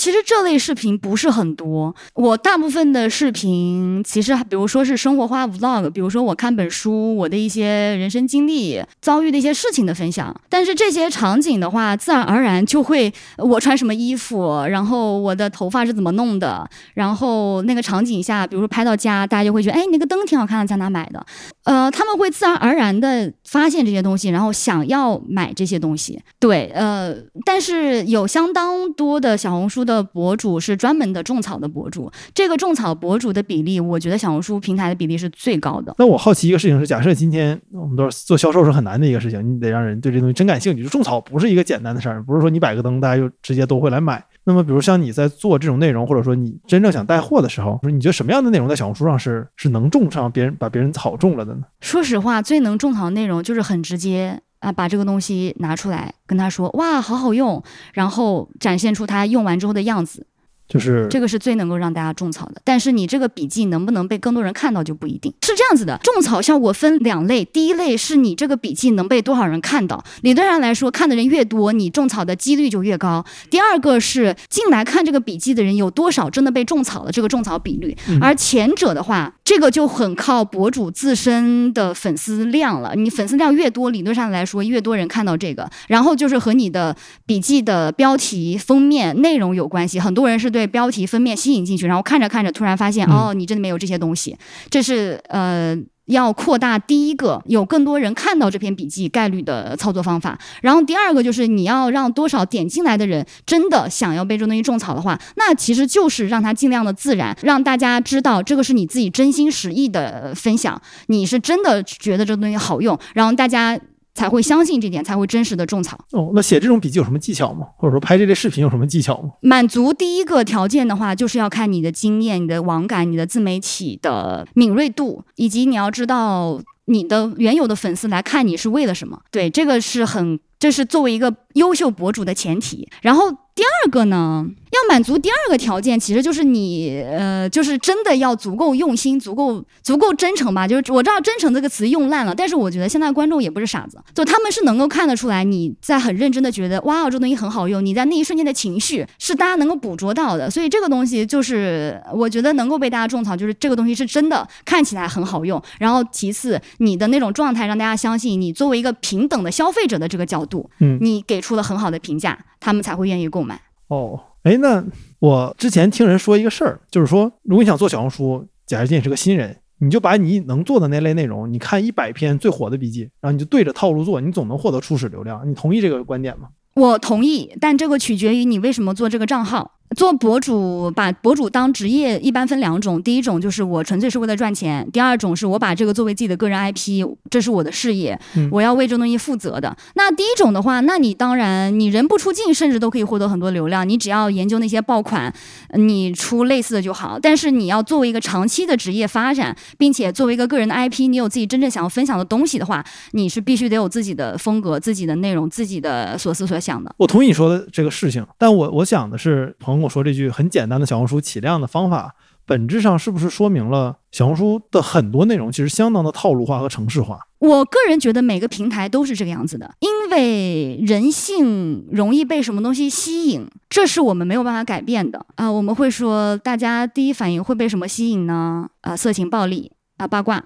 其实这类视频不是很多，我大部分的视频其实比如说是生活化 vlog，比如说我看本书，我的一些人生经历、遭遇的一些事情的分享。但是这些场景的话，自然而然就会我穿什么衣服，然后我的头发是怎么弄的，然后那个场景下，比如说拍到家，大家就会觉得，哎，那个灯挺好看的，在哪买的？呃，他们会自然而然的发现这些东西，然后想要买这些东西。对，呃，但是有相当多的小红书博主是专门的种草的博主，这个种草博主的比例，我觉得小红书平台的比例是最高的。那我好奇一个事情是，假设今天我们都是做销售是很难的一个事情，你得让人对这东西真感兴趣。就种草不是一个简单的事儿，不是说你摆个灯，大家就直接都会来买。那么，比如像你在做这种内容，或者说你真正想带货的时候，说你觉得什么样的内容在小红书上是是能种上别人把别人草种了的呢？说实话，最能种草的内容就是很直接啊，把这个东西拿出来跟他说，哇，好好用，然后展现出他用完之后的样子。就是这个是最能够让大家种草的，但是你这个笔记能不能被更多人看到就不一定是这样子的。种草效果分两类，第一类是你这个笔记能被多少人看到，理论上来说看的人越多，你种草的几率就越高。第二个是进来看这个笔记的人有多少真的被种草了，这个种草比率。而前者的话，这个就很靠博主自身的粉丝量了。你粉丝量越多，理论上来说越多人看到这个，然后就是和你的笔记的标题、封面内容有关系。很多人是对。标题封面吸引进去，然后看着看着，突然发现哦，你这里面有这些东西。这是呃，要扩大第一个有更多人看到这篇笔记概率的操作方法。然后第二个就是你要让多少点进来的人真的想要被这东西种草的话，那其实就是让它尽量的自然，让大家知道这个是你自己真心实意的分享，你是真的觉得这东西好用，然后大家。才会相信这点，才会真实的种草。哦，那写这种笔记有什么技巧吗？或者说拍这类视频有什么技巧吗？满足第一个条件的话，就是要看你的经验、你的网感、你的自媒体的敏锐度，以及你要知道你的原有的粉丝来看你是为了什么。对，这个是很，这是作为一个优秀博主的前提。然后第二个呢？要满足第二个条件，其实就是你，呃，就是真的要足够用心，足够足够真诚吧。就是我知道“真诚”这个词用烂了，但是我觉得现在观众也不是傻子，就他们是能够看得出来你在很认真的觉得，哇，这东西很好用。你在那一瞬间的情绪是大家能够捕捉到的，所以这个东西就是我觉得能够被大家种草，就是这个东西是真的看起来很好用。然后其次，你的那种状态让大家相信你作为一个平等的消费者的这个角度，嗯，你给出了很好的评价，他们才会愿意购买。哦。哎，那我之前听人说一个事儿，就是说，如果你想做小红书，假如你是个新人，你就把你能做的那类内容，你看一百篇最火的笔记，然后你就对着套路做，你总能获得初始流量。你同意这个观点吗？我同意，但这个取决于你为什么做这个账号。做博主，把博主当职业，一般分两种。第一种就是我纯粹是为了赚钱；第二种是我把这个作为自己的个人 IP，这是我的事业，我要为这东西负责的。那第一种的话，那你当然你人不出镜，甚至都可以获得很多流量。你只要研究那些爆款，你出类似的就好。但是你要作为一个长期的职业发展，并且作为一个个人的 IP，你有自己真正想要分享的东西的话，你是必须得有自己的风格、自己的内容、自己的所思所想的。我同意你说的这个事情，但我我想的是，朋友。我说这句很简单的小红书起量的方法，本质上是不是说明了小红书的很多内容其实相当的套路化和程式化？我个人觉得每个平台都是这个样子的，因为人性容易被什么东西吸引，这是我们没有办法改变的啊。我们会说，大家第一反应会被什么吸引呢？啊，色情、暴力啊，八卦。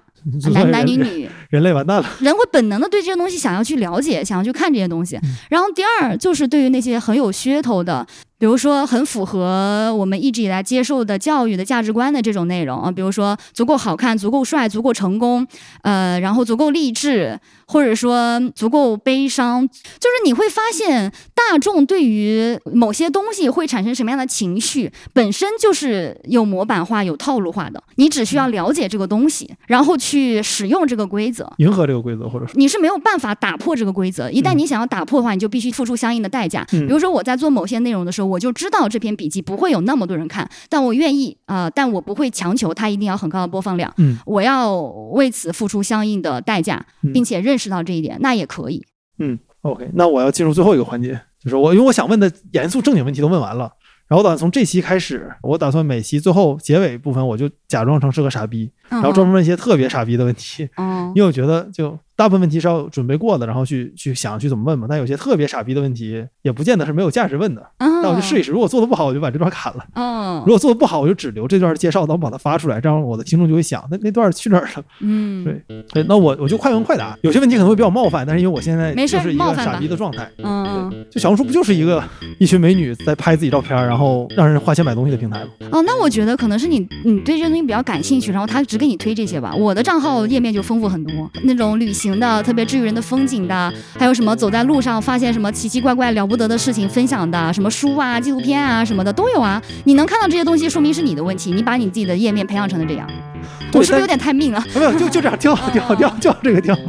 男男女女，人类完蛋了。人会本能的对这些东西想要去了解，想要去看这些东西。然后第二就是对于那些很有噱头的，比如说很符合我们一直以来接受的教育的价值观的这种内容啊，比如说足够好看、足够帅、足够成功，呃，然后足够励志。或者说足够悲伤，就是你会发现大众对于某些东西会产生什么样的情绪，本身就是有模板化、有套路化的。你只需要了解这个东西，然后去使用这个规则，迎合这个规则，或者说你是没有办法打破这个规则。一旦你想要打破的话，你就必须付出相应的代价。比如说我在做某些内容的时候，我就知道这篇笔记不会有那么多人看，但我愿意啊，但我不会强求它一定要很高的播放量。嗯，我要为此付出相应的代价，并且认。识到这一点，那也可以。嗯，OK，那我要进入最后一个环节，就是我因为我想问的严肃正经问题都问完了，然后我打算从这期开始，我打算每期最后结尾部分，我就假装成是个傻逼，然后专门问一些特别傻逼的问题。嗯，因为我觉得就。大部分问题是要准备过的，然后去去想去怎么问嘛。但有些特别傻逼的问题，也不见得是没有价值问的。那我就试一试，如果做的不好，我就把这段砍了。嗯，如果做的不好，我就只留这段介绍，等我把它发出来，这样我的听众就会想，那那段去哪儿了？嗯，对对。那我我就快问快答，有些问题可能会比较冒犯，但是因为我现在就是一个傻逼的状态。嗯，就小红书不就是一个一群美女在拍自己照片，然后让人花钱买东西的平台吗？哦，那我觉得可能是你你对这些东西比较感兴趣，然后他只给你推这些吧。我的账号页面就丰富很多，那种旅行。行的特别治愈人的风景的，还有什么走在路上发现什么奇奇怪怪了不得的事情分享的，什么书啊、纪录片啊什么的都有啊。你能看到这些东西，说明是你的问题，你把你自己的页面培养成了这样，我是不是有点太命了？没有，就就这样，挺好，挺好，挺好，就这个挺好。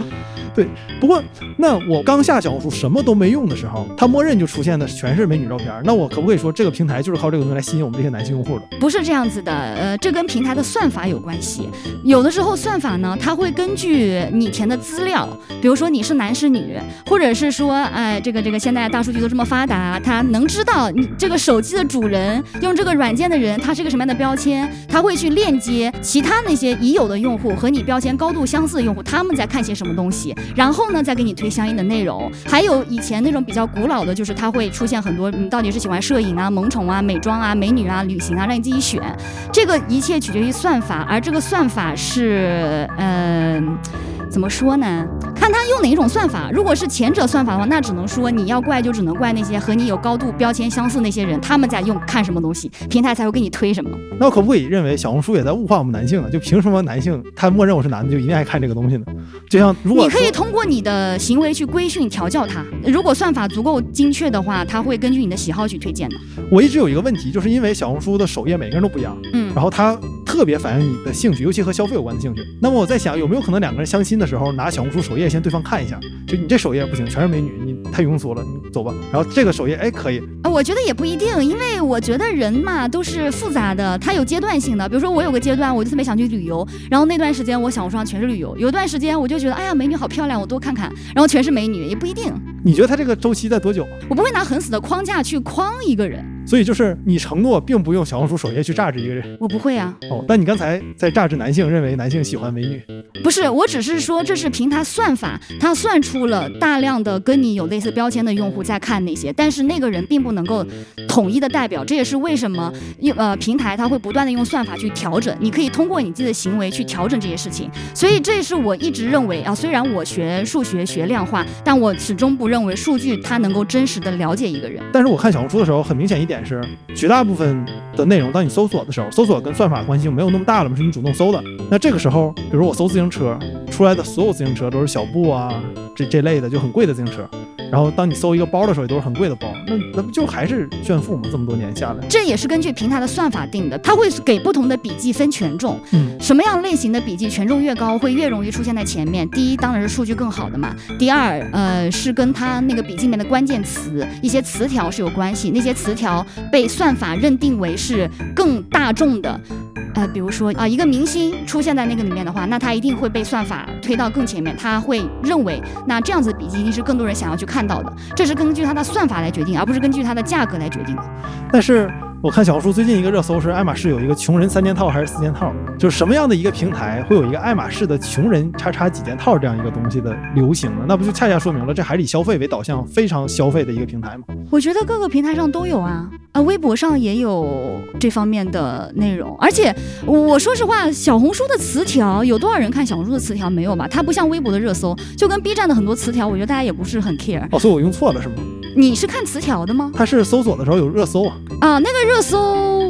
对，不过那我刚下小红书什么都没用的时候，它默认就出现的全是美女照片。那我可不可以说这个平台就是靠这个东西来吸引我们这些男性用户的？不是这样子的，呃，这跟平台的算法有关系。有的时候算法呢，它会根据你填的资料，比如说你是男是女，或者是说，哎，这个这个现在大数据都这么发达，它能知道你这个手机的主人用这个软件的人，他是一个什么样的标签，他会去链接其他那些已有的用户和你标签高度相似的用户，他们在看些什么东西。然后呢，再给你推相应的内容。还有以前那种比较古老的，就是它会出现很多，你到底是喜欢摄影啊、萌宠啊、美妆啊、美女啊、旅行啊，让你自己选。这个一切取决于算法，而这个算法是，嗯。怎么说呢？看他用哪一种算法。如果是前者算法的话，那只能说你要怪就只能怪那些和你有高度标签相似那些人，他们在用看什么东西，平台才会给你推什么。那我可不可以认为小红书也在物化我们男性呢？就凭什么男性他默认我是男的就一定爱看这个东西呢？就像如果你可以通过你的行为去规训调教它，如果算法足够精确的话，它会根据你的喜好去推荐的。我一直有一个问题，就是因为小红书的首页每个人都不一样，嗯，然后它特别反映你的兴趣，尤其和消费有关的兴趣。那么我在想，有没有可能两个人相亲的时候拿小红书首页先对方看一下，就你这首页不行，全是美女，你太庸俗了，你走吧。然后这个首页哎可以，我觉得也不一定，因为我觉得人嘛都是复杂的，它有阶段性的。比如说我有个阶段我就特别想去旅游，然后那段时间我小红书上全是旅游；有段时间我就觉得哎呀美女好漂亮，我多看看，然后全是美女，也不一定。你觉得它这个周期在多久？我不会拿很死的框架去框一个人。所以就是你承诺并不用小红书首页去榨汁一个人，我不会啊。哦，但你刚才在榨汁男性，认为男性喜欢美女，不是，我只是说这是平台算法，它算出了大量的跟你有类似标签的用户在看那些，但是那个人并不能够统一的代表，这也是为什么用呃平台它会不断的用算法去调整，你可以通过你自己的行为去调整这些事情。所以这也是我一直认为啊，虽然我学数学学量化，但我始终不认为数据它能够真实的了解一个人。但是我看小红书的时候，很明显一点。点是，绝大部分的内容，当你搜索的时候，搜索跟算法关系就没有那么大了嘛，是你主动搜的。那这个时候，比如我搜自行车，出来的所有自行车都是小布啊，这这类的就很贵的自行车。然后当你搜一个包的时候，也都是很贵的包，那那不就还是炫富吗？这么多年下来，这也是根据平台的算法定的，它会给不同的笔记分权重，嗯，什么样类型的笔记权重越高，会越容易出现在前面。第一，当然是数据更好的嘛。第二，呃，是跟它那个笔记里面的关键词、一些词条是有关系，那些词条被算法认定为是更大众的。呃，比如说啊，一个明星出现在那个里面的话，那他一定会被算法推到更前面，他会认为那这样子的笔记一定是更多人想要去看到的，这是根据他的算法来决定，而不是根据他的价格来决定的。但是我看小红书最近一个热搜是爱马仕有一个穷人三件套还是四件套，就是什么样的一个平台会有一个爱马仕的穷人叉叉几件套这样一个东西的流行呢？那不就恰恰说明了这还是以消费为导向，非常消费的一个平台吗？我觉得各个平台上都有啊，啊，微博上也有这方面的内容，而且我说实话，小红书的词条有多少人看小红书的词条没有吧？它不像微博的热搜，就跟 B 站的很多词条，我觉得大家也不是很 care。哦，所以我用错了是吗？你是看词条的吗？它是搜索的时候有热搜啊。啊，那个热搜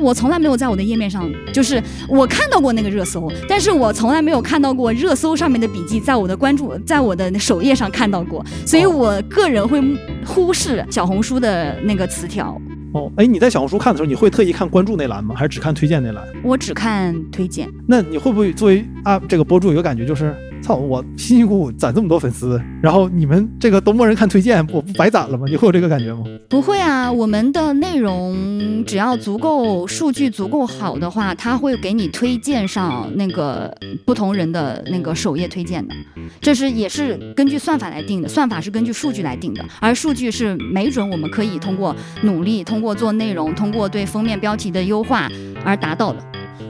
我从来没有在我的页面上，就是我看到过那个热搜，但是我从来没有看到过热搜上面的笔记在我的关注，在我的首页上看到过，所以我个人会忽视小红书的那个词条。哦，哎，你在小红书看的时候，你会特意看关注那栏吗？还是只看推荐那栏？我只看推荐。那你会不会作为啊这个博主有个感觉就是，操，我辛辛苦苦攒这么多粉丝，然后你们这个都默认看推荐，我不白攒了吗？你会有这个感觉吗？不会啊，我们的内容只要足够数据足够好的话，它会给你推荐上那个不同人的那个首页推荐的，这是也是根据算法来定的，算法是根据数据来定的，而数据是没准我们可以通过努力，通过做内容，通过对封面标题的优化而达到的。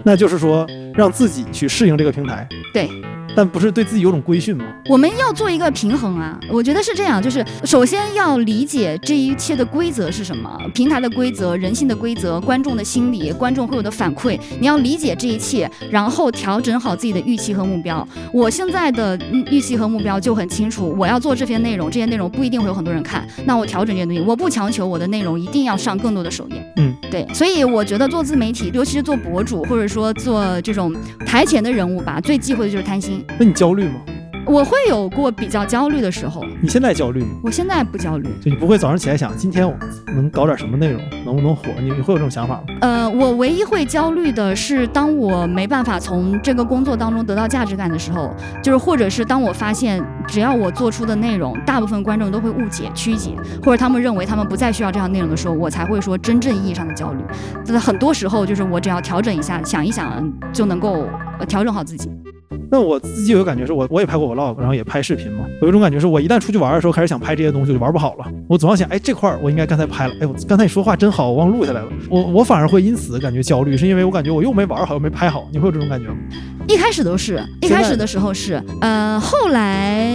那就是说，让自己去适应这个平台，对。但不是对自己有种规训吗？我们要做一个平衡啊！我觉得是这样，就是首先要理解这一切的规则是什么，平台的规则、人性的规则、观众的心理、观众会有的反馈，你要理解这一切，然后调整好自己的预期和目标。我现在的预期和目标就很清楚，我要做这篇内容，这些内容不一定会有很多人看，那我调整这些东西，我不强求我的内容一定要上更多的首页。嗯，对，所以我觉得做自媒体，尤其是做博主，或者说做这种台前的人物吧，最忌讳的就是贪心。那你焦虑吗？我会有过比较焦虑的时候。你现在焦虑吗？我现在不焦虑。就你不会早上起来想，今天我能搞点什么内容，能不能火？你你会有这种想法吗？呃，我唯一会焦虑的是，当我没办法从这个工作当中得到价值感的时候，就是或者是当我发现，只要我做出的内容，大部分观众都会误解、曲解，或者他们认为他们不再需要这样内容的时候，我才会说真正意义上的焦虑。就是很多时候，就是我只要调整一下，想一想，就能够调整好自己。那我自己有个感觉是我我也拍过 vlog，然后也拍视频嘛，有一种感觉是我一旦出去玩的时候开始想拍这些东西，就玩不好了。我总要想，哎，这块儿我应该刚才拍了，哎，我刚才你说话真好，我忘录下来了。我我反而会因此感觉焦虑，是因为我感觉我又没玩好，又没拍好。你会有这种感觉吗？一开始都是，一开始的时候是，呃，后来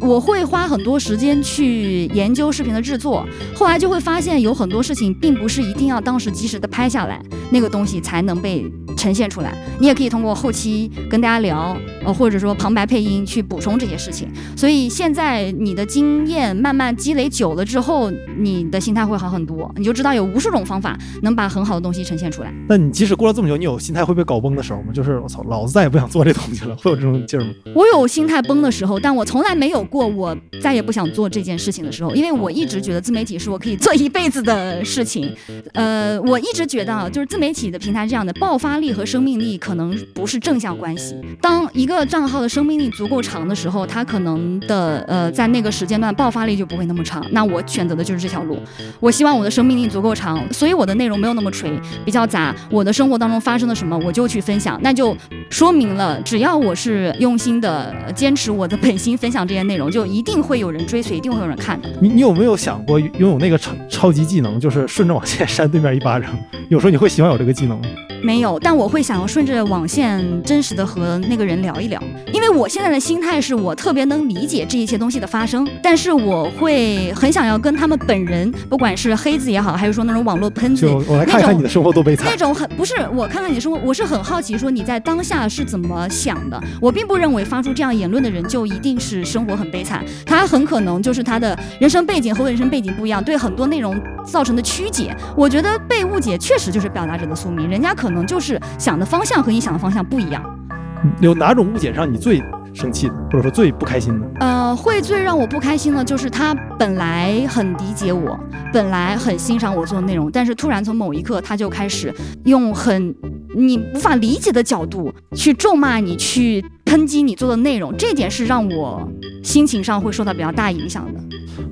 我会花很多时间去研究视频的制作，后来就会发现有很多事情并不是一定要当时及时的拍下来，那个东西才能被呈现出来。你也可以通过后期跟大家聊，呃，或者说旁白配音去补充这些事情。所以现在你的经验慢慢积累久了之后，你的心态会好很多，你就知道有无数种方法能把很好的东西呈现出来。那你即使过了这么久，你有心态会被搞崩的时候吗？就是我操，老子再也不想做这东西了，会有这种劲儿吗？我有心态崩的时候，但我从来没有过我再也不想做这件事情的时候，因为我一直觉得自媒体是我可以做一辈子的事情。呃，我一直觉得啊，就是自媒体的平台这样的爆发力和生命力可能不是正向关系。当一个账号的生命力足够长的时候，它可能的呃在那个时间段爆发力就不会那么长。那我选择的就是这条路。我希望我的生命力足够长，所以我的内容没有那么垂，比较杂。我的生活当中发生了什么，我就去分享，那就说明了，只要我是用心的坚持我的本心分享这些内容，就一定会有人追随，一定会有人看的。你你有没有想过拥有那个超超级技能，就是顺着网线扇对面一巴掌？有时候你会喜欢有这个技能吗？没有，但我会想要顺着网线真实的和那个人聊一聊，因为我现在的心态是我特别能理解这一些东西的发生，但是我会很想要跟他们本人，不管是黑子也好，还是说那种网络喷子，就我来看看你的生活多悲惨那。种很不是我看看你的生活，我是很好奇说你在当下是是怎么想的。我并不认为发出这样言论的人就一定是生活很悲惨，他很可能就是他的人生背景和我人生背景不一样，对很多内容造成的曲解。我觉得被误解确实就是表达者的宿命，人家可能就是想的方向和你想的方向不一样。有哪种误解让你最生气的，或者说最不开心的？呃，会最让我不开心的就是他本来很理解我，本来很欣赏我做的内容，但是突然从某一刻他就开始用很你无法理解的角度去咒骂你，去抨击你做的内容，这点是让我心情上会受到比较大影响的。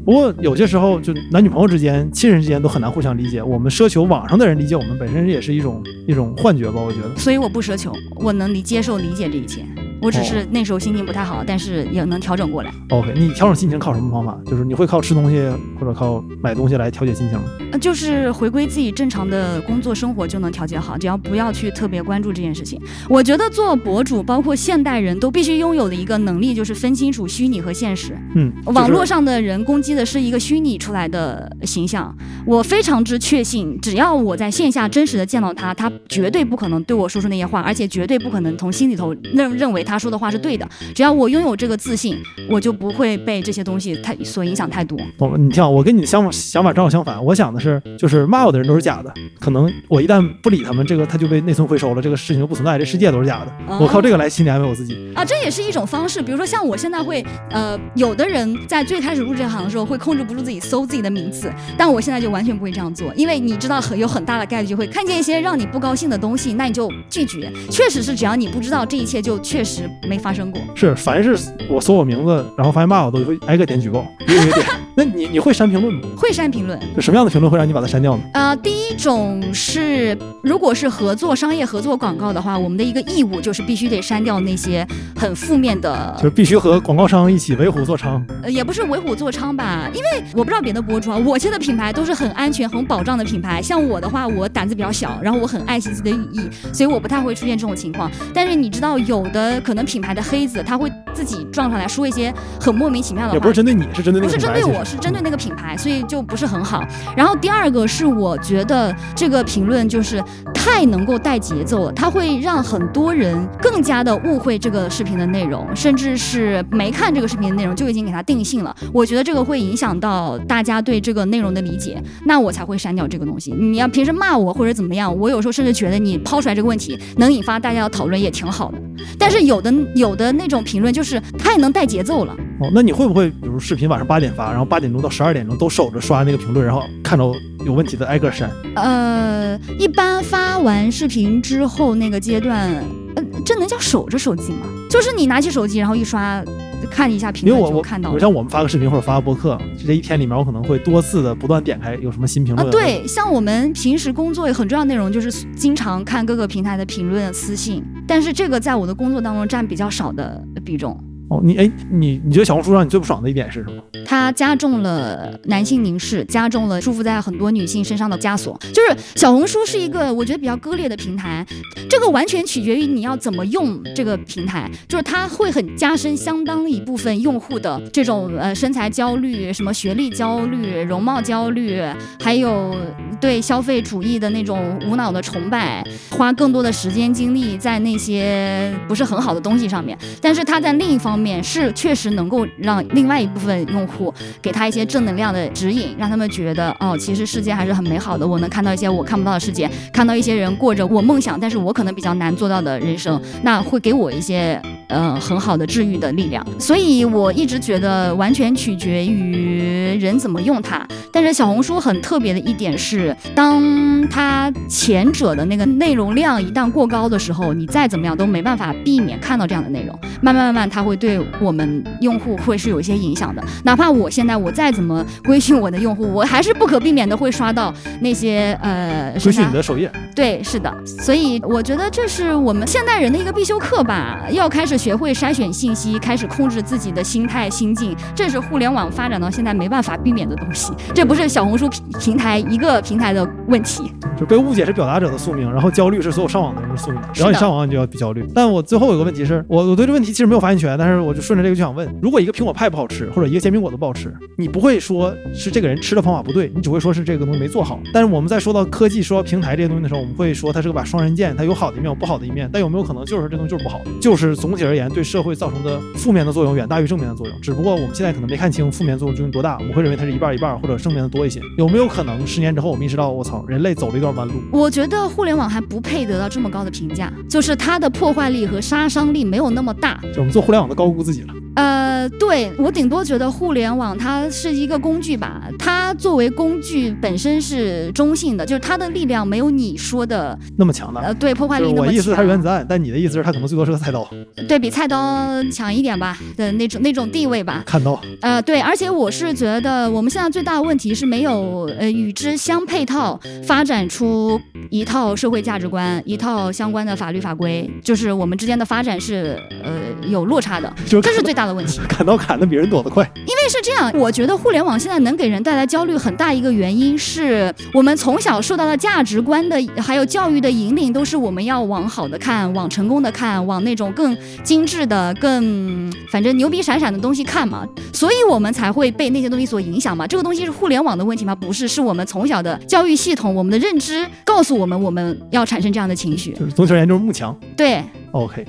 不过有些时候，就男女朋友之间、亲人之间都很难互相理解。我们奢求网上的人理解我们，本身也是一种一种幻觉吧？我觉得。所以我不奢求，我能理接受理解这一切。我只是那时候心情不太好，但是也能调整过来。OK，你调整心情靠什么方法？就是你会靠吃东西或者靠买东西来调节心情吗？呃，就是回归自己正常的工作生活就能调节好，只要不要去特别关注这件事情。我觉得做博主，包括现代人都必须拥有的一个能力，就是分清楚虚拟和现实。嗯，网络上的人攻击的是一个虚拟出来的形象，我非常之确信，只要我在线下真实的见到他，他绝对不可能对我说出那些话，而且绝对不可能从心里头认认为他说的话是对的。只要我拥有这个自信，我就不会被这些东西太所影响太多。懂了，你听，我跟你的想法想法正好相反。我想的是，就是骂我的人都是假的，可能我一旦不理他们，这个他就被内存回收了，这个事情就不存在，这世界都是假的。我靠这个来心理安慰我自己。啊，这也是一种方式。比如说，像我现在会，呃，有的人在最开始入这行的时候会控制不住自己搜自己的名字，但我现在就完全不会这样做，因为你知道很有很大的概率就会看见一些让你不高兴的东西，那你就拒绝。确实是，只要你不知道这一切，就确实没发生过。是，凡是我搜我名字，然后发现骂我，都会挨个点举报，一个一个点。那你你会删评论吗？会删评论，就什么样的评论会让你把它删掉呢？呃，第一种是，如果是合作商业合作广告的话，我们的一个义务就是必须得删掉那些很负面的就是必须和广告商一起为虎作伥。呃，也不是为虎作伥吧，因为我不知道别的博主啊，我接的品牌都是很安全、很保障的品牌。像我的话，我胆子比较小，然后我很爱惜自己的羽翼，所以我不太会出现这种情况。但是你知道，有的可能品牌的黑子，他会自己撞上来说一些很莫名其妙的话也不是。针对你，是针对那不是个品牌。针对我，是针对那个品牌，所以就不是很好。然后第二个是，我觉得这个评论就是太能够带节奏了，它会让很多人更加的误会这个视频的内容，甚至是没看这个视频的内容就已经给它定性了。我觉得这个会影响到大家对这个内容的理解，那我才会删掉这个东西。你要平时骂我或者怎么样，我有时候甚至觉得你抛出来这个问题能引发大家的讨论也挺好的。但是有的有的那种评论就是太能带节奏了。哦，那你会不会比如视频晚上八点发，然后八点钟到十二点钟都守着刷那个评论，然后看到有问题的挨个删？呃，一般发完视频之后那个阶段，呃，这能叫守着手机吗？就是你拿起手机，然后一刷，看一下评论就看到了。像我们发个视频或者发个播客，这一天里面我可能会多次的不断点开有什么新评啊，论。对，像我们平时工作很重要的内容就是经常看各个平台的评论、私信，但是这个在我的工作当中占比较少的比重。哦，你哎，你你觉得小红书让你最不爽的一点是什么？它加重了男性凝视，加重了束缚在很多女性身上的枷锁。就是小红书是一个我觉得比较割裂的平台，这个完全取决于你要怎么用这个平台。就是它会很加深相当一部分用户的这种呃身材焦虑、什么学历焦虑、容貌焦虑，还有对消费主义的那种无脑的崇拜，花更多的时间精力在那些不是很好的东西上面。但是它在另一方面是确实能够让另外一部分用户给他一些正能量的指引，让他们觉得哦，其实世界还是很美好的。我能看到一些我看不到的世界，看到一些人过着我梦想，但是我可能比较难做到的人生，那会给我一些呃很好的治愈的力量。所以我一直觉得完全取决于人怎么用它。但是小红书很特别的一点是，当它前者的那个内容量一旦过高的时候，你再怎么样都没办法避免看到这样的内容。慢慢慢慢，它会对对我们用户会是有一些影响的。哪怕我现在我再怎么规训我的用户，我还是不可避免的会刷到那些呃规训你的首页。对，是的，所以我觉得这是我们现代人的一个必修课吧，要开始学会筛选信息，开始控制自己的心态心境，这是互联网发展到现在没办法避免的东西，这不是小红书平平台一个平台的问题。就被误解是表达者的宿命，然后焦虑是所有上网的人的宿命。只要你上网，你就要焦虑。但我最后有个问题是，我我对这问题其实没有发言权，但是我就顺着这个就想问：如果一个苹果派不好吃，或者一个煎饼果子不好吃，你不会说是这个人吃的方法不对，你只会说是这个东西没做好。但是我们在说到科技、说到平台这些东西的时候，我们会说它是个把双刃剑，它有好的一面，有不好的一面。但有没有可能就是这东西就是不好的？就是总体而言对社会造成的负面的作用远大于正面的作用。只不过我们现在可能没看清负面作用究竟多大，我们会认为它是一半一半，或者正面的多一些。有没有可能十年之后我们意识到，我操，人类走了一段弯路？我觉得互联网还不配得到这么高的评价，就是它的破坏力和杀伤力没有那么大。就我们做互联网的高估自己了。呃，对我顶多觉得互联网它是一个工具吧，它作为工具本身是中性的，就是它的力量没有你说的那么强大。呃对破坏力那么我意思它是原强，子弹，但你的意思是它可能最多是个菜刀。对比菜刀强一点吧的那种那种地位吧。看到，呃，对，而且我是觉得我们现在最大的问题是没有呃与之相配套发展出一套社会价值观，一套相关的法律法规，就是我们之间的发展是呃有落差的，就是这是最大的问题。砍刀砍的比人躲得快。因为是这样，我觉得互联网现在能给人带来焦虑很大一个原因是我们从小受到的价值观的还有教育的引领，都是我们要往好的看，往成功的看，往那种更精致的、更反正牛逼闪闪的东西看嘛，所以我们才会被那些东西所影响嘛。这个东西是互联网的问题吗？不是，是我们从小的教育系统、我们的认知告诉我们我们要产生这样的情绪。就是总体而言就是慕强。对，OK，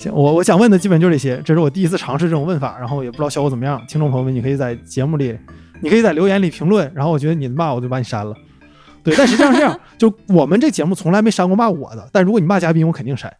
行，我我想问的基本就这些，这是我第一次尝试这种问法，然后也不知道效果怎么样。听众朋友们，你可以在节目里，你可以在留言里评论，然后我觉得你骂我就把你删了。对，但实际上是这样，就我们这节目从来没删过骂我的，但如果你骂嘉宾，我肯定删。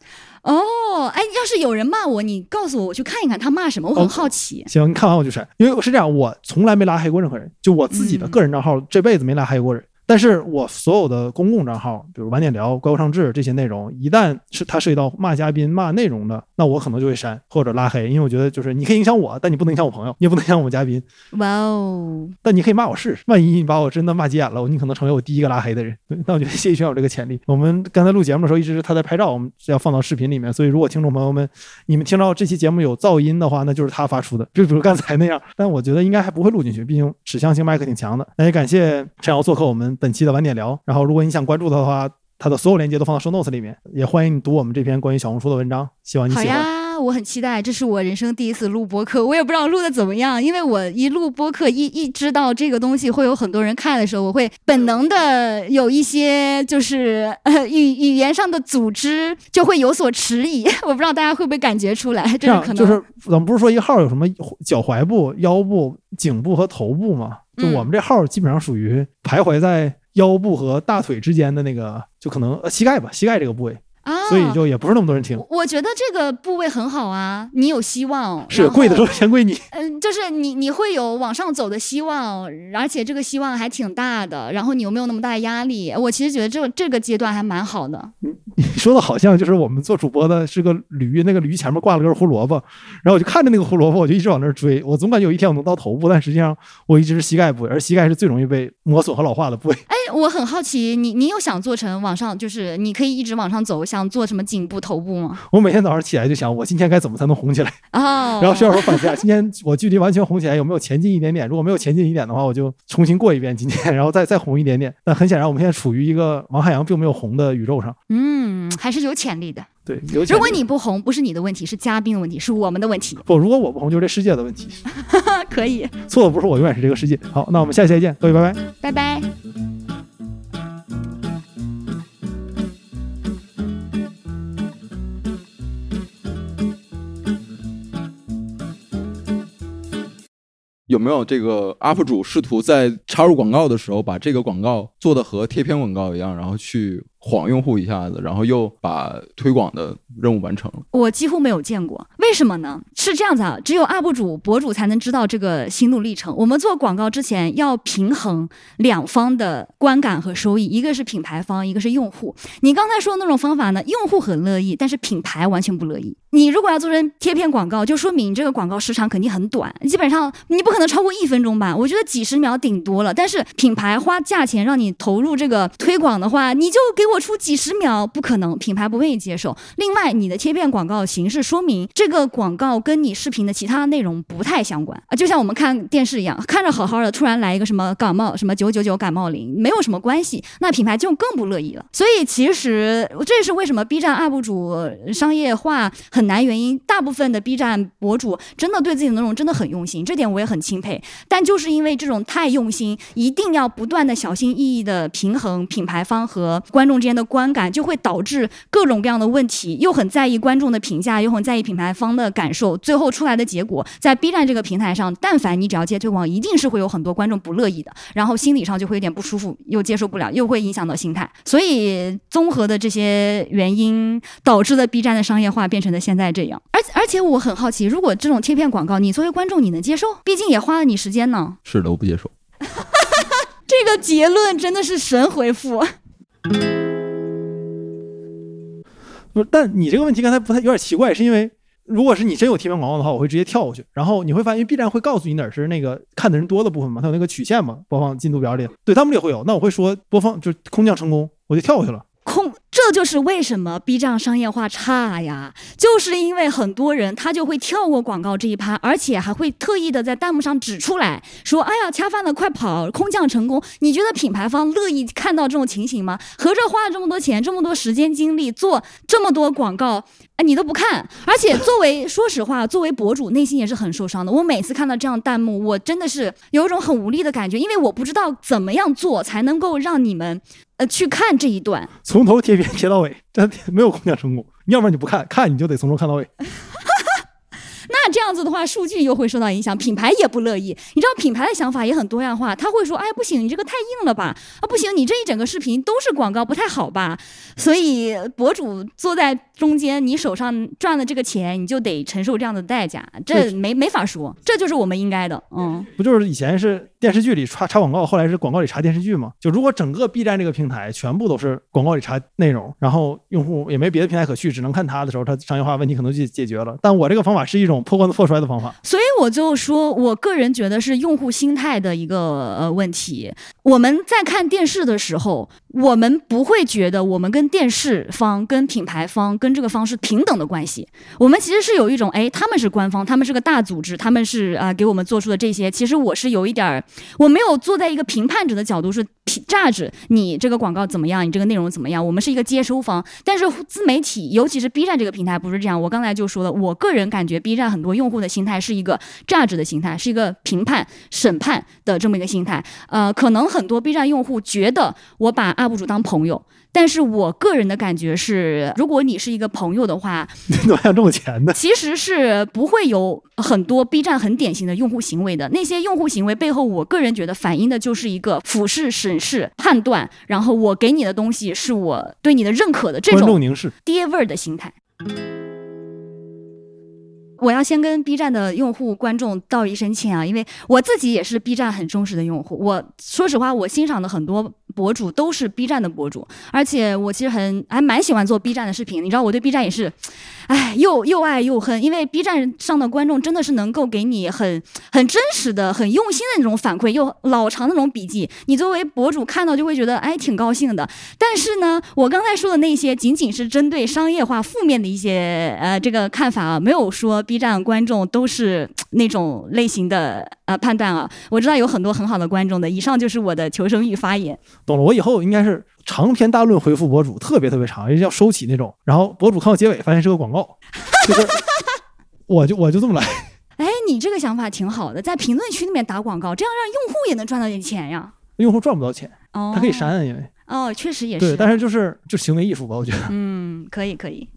哦，哎，要是有人骂我，你告诉我，我去看一看他骂什么，我很哦好奇。行，你看完我就删，因为是这样，我从来没拉黑过任何人，就我自己的嗯个人账号，这辈子没拉黑过人。但是我所有的公共账号，比如晚点聊、怪物上志这些内容，一旦是它涉及到骂嘉宾、骂内容的，那我可能就会删或者拉黑，因为我觉得就是你可以影响我，但你不能影响我朋友，你也不能影响我们嘉宾，哇哦，但你可以骂我试试。万一你把我真的骂急眼了，你可能成为我第一个拉黑的人。对，那我觉得谢逸轩有这个潜力。我们刚才录节目的时候，一直是他在拍照，我们是要放到视频里面，所以如果听众朋友们你们听到这期节目有噪音的话，那就是他发出的，就比如刚才那样。但我觉得应该还不会录进去，毕竟指向性麦克挺强的。那也感谢陈瑶做客我们本期的晚点聊。然后如果你想关注他的话，他的所有链接都放到 show notes 里面，也欢迎你读我们这篇关于小红书的文章，希望你好喜欢。呀，我很期待，这是我人生第一次录播客，我也不知道录的怎么样，因为我一录播客一一知道这个东西会有很多人看的时候，我会本能的有一些就是呃语语言上的组织就会有所迟疑，我不知道大家会不会感觉出来，这这是可能就是咱们不是说一个号有什么脚踝部、腰部、颈部和头部吗？就嗯。我们这号基本上属于徘徊在腰部和大腿之间的那个，就可能呃膝盖吧，膝盖这个部位，啊，所以就也不是那么多人听。我我觉得这个部位很好啊，你有希望，是然后贵的时候先归你，嗯，就是你你会有往上走的希望，而且这个希望还挺大的。然后你又没有那么大的压力？我其实觉得这这个阶段还蛮好的。你 说的好像就是我们做主播的是个驴，那个驴前面挂了根胡萝卜，然后我就看着那个胡萝卜，我就一直往那儿追。我总感觉有一天我能到头部，但实际上我一直是膝盖部位，而膝盖是最容易被磨损和老化的部位。哎，我很好奇，你你有想做成往上，就是你可以一直往上走，想做什么颈部、头部吗？我每天早上起来就想，我今天该怎么才能红起来？哦，然后需要说反思一下，今天我距离完全红起来有没有前进一点点？如果没有前进一点的话，我就重新过一遍今天，然后再再红一点点。但很显然，我们现在处于一个王海洋并没有红的宇宙上。嗯，还是有潜力的。对，如果你不红，不是你的问题，是嘉宾的问题，是我们的问题。不，如果我不红，就是这世界的问题。可以，错的不是我，永远是这个世界。好，那我们下期再见，各位拜拜。拜拜。有没有这个 UP 主试图在插入广告的时候，把这个广告做的和贴片广告一样，然后去晃用户一下子，然后又把推广的任务完成了。我几乎没有见过，为什么呢？是这样子啊，只有 UP 主博主才能知道这个心路历程。我们做广告之前要平衡两方的观感和收益，一个是品牌方，一个是用户。你刚才说的那种方法呢，用户很乐意，但是品牌完全不乐意。你如果要做成贴片广告，就说明这个广告时长肯定很短，基本上你不可能超过一分钟吧？我觉得几十秒顶多了。但是品牌花价钱让你投入这个推广的话，你就给我我出几十秒，不可能，品牌不愿意接受。另外，你的贴片广告形式说明这个广告跟你视频的其他内容不太相关啊，就像我们看电视一样，看着好好的，突然来一个什么感冒什么九九九感冒灵，没有什么关系，那品牌就更不乐意了。所以其实这也是为什么 B 站 UP 主商业化很难原因。大部分的 B 站博主真的对自己的内容真的很用心，这点我也很钦佩。但就是因为这种太用心，一定要不断的小心翼翼的平衡品牌方和观众之间的观感，就会导致各种各样的问题。又很在意观众的评价，又很在意品牌方的感受，最后出来的结果，在 B 站这个平台上，但凡你只要接推广，一定是会有很多观众不乐意的，然后心理上就会有点不舒服，又接受不了，又会影响到心态。所以综合的这些原因，导致了 B 站的商业化变成了现在这样。而而且我很好奇，如果这种贴片广告，你作为观众你能接受？毕竟也花了你时间呢。是的，我不接受。这个结论真的是神回复。不，但你这个问题刚才不太有点奇怪，是因为如果是你真有贴片广告的话，我会直接跳过去，然后你会发现 B 站会告诉你哪是那个看的人多的部分嘛，它有那个曲线嘛，播放进度表里，对他们也会有。那我会说播放就空降成功，我就跳过去了。这就是为什么 B 站商业化差呀，就是因为很多人他就会跳过广告这一趴，而且还会特意的在弹幕上指出来说：“哎呀，恰饭了，快跑，空降成功。”你觉得品牌方乐意看到这种情形吗？合着花了这么多钱、这么多时间精力做这么多广告，哎，你都不看。而且作为说实话，作为博主，内心也是很受伤的。我每次看到这样弹幕，我真的是有一种很无力的感觉，因为我不知道怎么样做才能够让你们。呃，去看这一段，从头贴片贴到尾，这没有空降成功。要不然你不看，看你就得从头看到尾。那这样子的话，数据又会受到影响，品牌也不乐意。你知道品牌的想法也很多样化，他会说：“哎，不行，你这个太硬了吧？啊，不行，你这一整个视频都是广告，不太好吧？”所以博主坐在中间，你手上赚了这个钱，你就得承受这样的代价，这没没法说，这就是我们应该的。嗯，不就是以前是电视剧里插插广告，后来是广告里插电视剧吗？就如果整个 B 站这个平台全部都是广告里插内容，然后用户也没别的平台可去，只能看它的时候，它商业化问题可能就解决了。但我这个方法是一种。破罐子破摔的方法，所以我就说，我个人觉得是用户心态的一个呃问题。我们在看电视的时候，我们不会觉得我们跟电视方、跟品牌方、跟跟这个方是平等的关系。我们其实是有一种，哎，他们是官方，他们是个大组织，他们是啊给我们做出的这些。其实我是有一点儿，我没有坐在一个评判者的角度是榨着你这个广告怎么样，你这个内容怎么样。我们是一个接收方，但是自媒体，尤其是 B 站这个平台不是这样。我刚才就说了，我个人感觉 B 站很多用户的心态是一个榨着的心态，是一个评判、审判的这么一个心态。呃，可能很多 B 站用户觉得我把 UP 主当朋友。但是我个人的感觉是，如果你是一个朋友的话，你怎么想挣钱的？其实是不会有很多 B 站很典型的用户行为的。那些用户行为背后，我个人觉得反映的就是一个俯视、审视、判断，然后我给你的东西是我对你的认可的这种爹味儿的心态。我要先跟 B 站的用户观众道一声歉啊，因为我自己也是 B 站很忠实的用户。我说实话，我欣赏的很多博主都是 B 站的博主，而且我其实很还蛮喜欢做 B 站的视频。你知道我对 B 站也是，哎，又又爱又恨，因为 B 站上的观众真的是能够给你很很真实的、很用心的那种反馈，又老长那种笔记，你作为博主看到就会觉得哎挺高兴的。但是呢，我刚才说的那些仅仅是针对商业化负面的一些呃这个看法啊，没有说。B 站观众都是那种类型的呃判断啊，我知道有很多很好的观众的。以上就是我的求生欲发言。懂了，我以后应该是长篇大论回复博主，特别特别长，要收起那种。然后博主看到结尾发现是个广告，就是 我就我就这么来。哎，你这个想法挺好的，在评论区里面打广告，这样让用户也能赚到点钱呀。用户赚不到钱，哦他可以删，因为哦，确实也是。对，但是就是就行为艺术吧，我觉得。嗯，可以可以。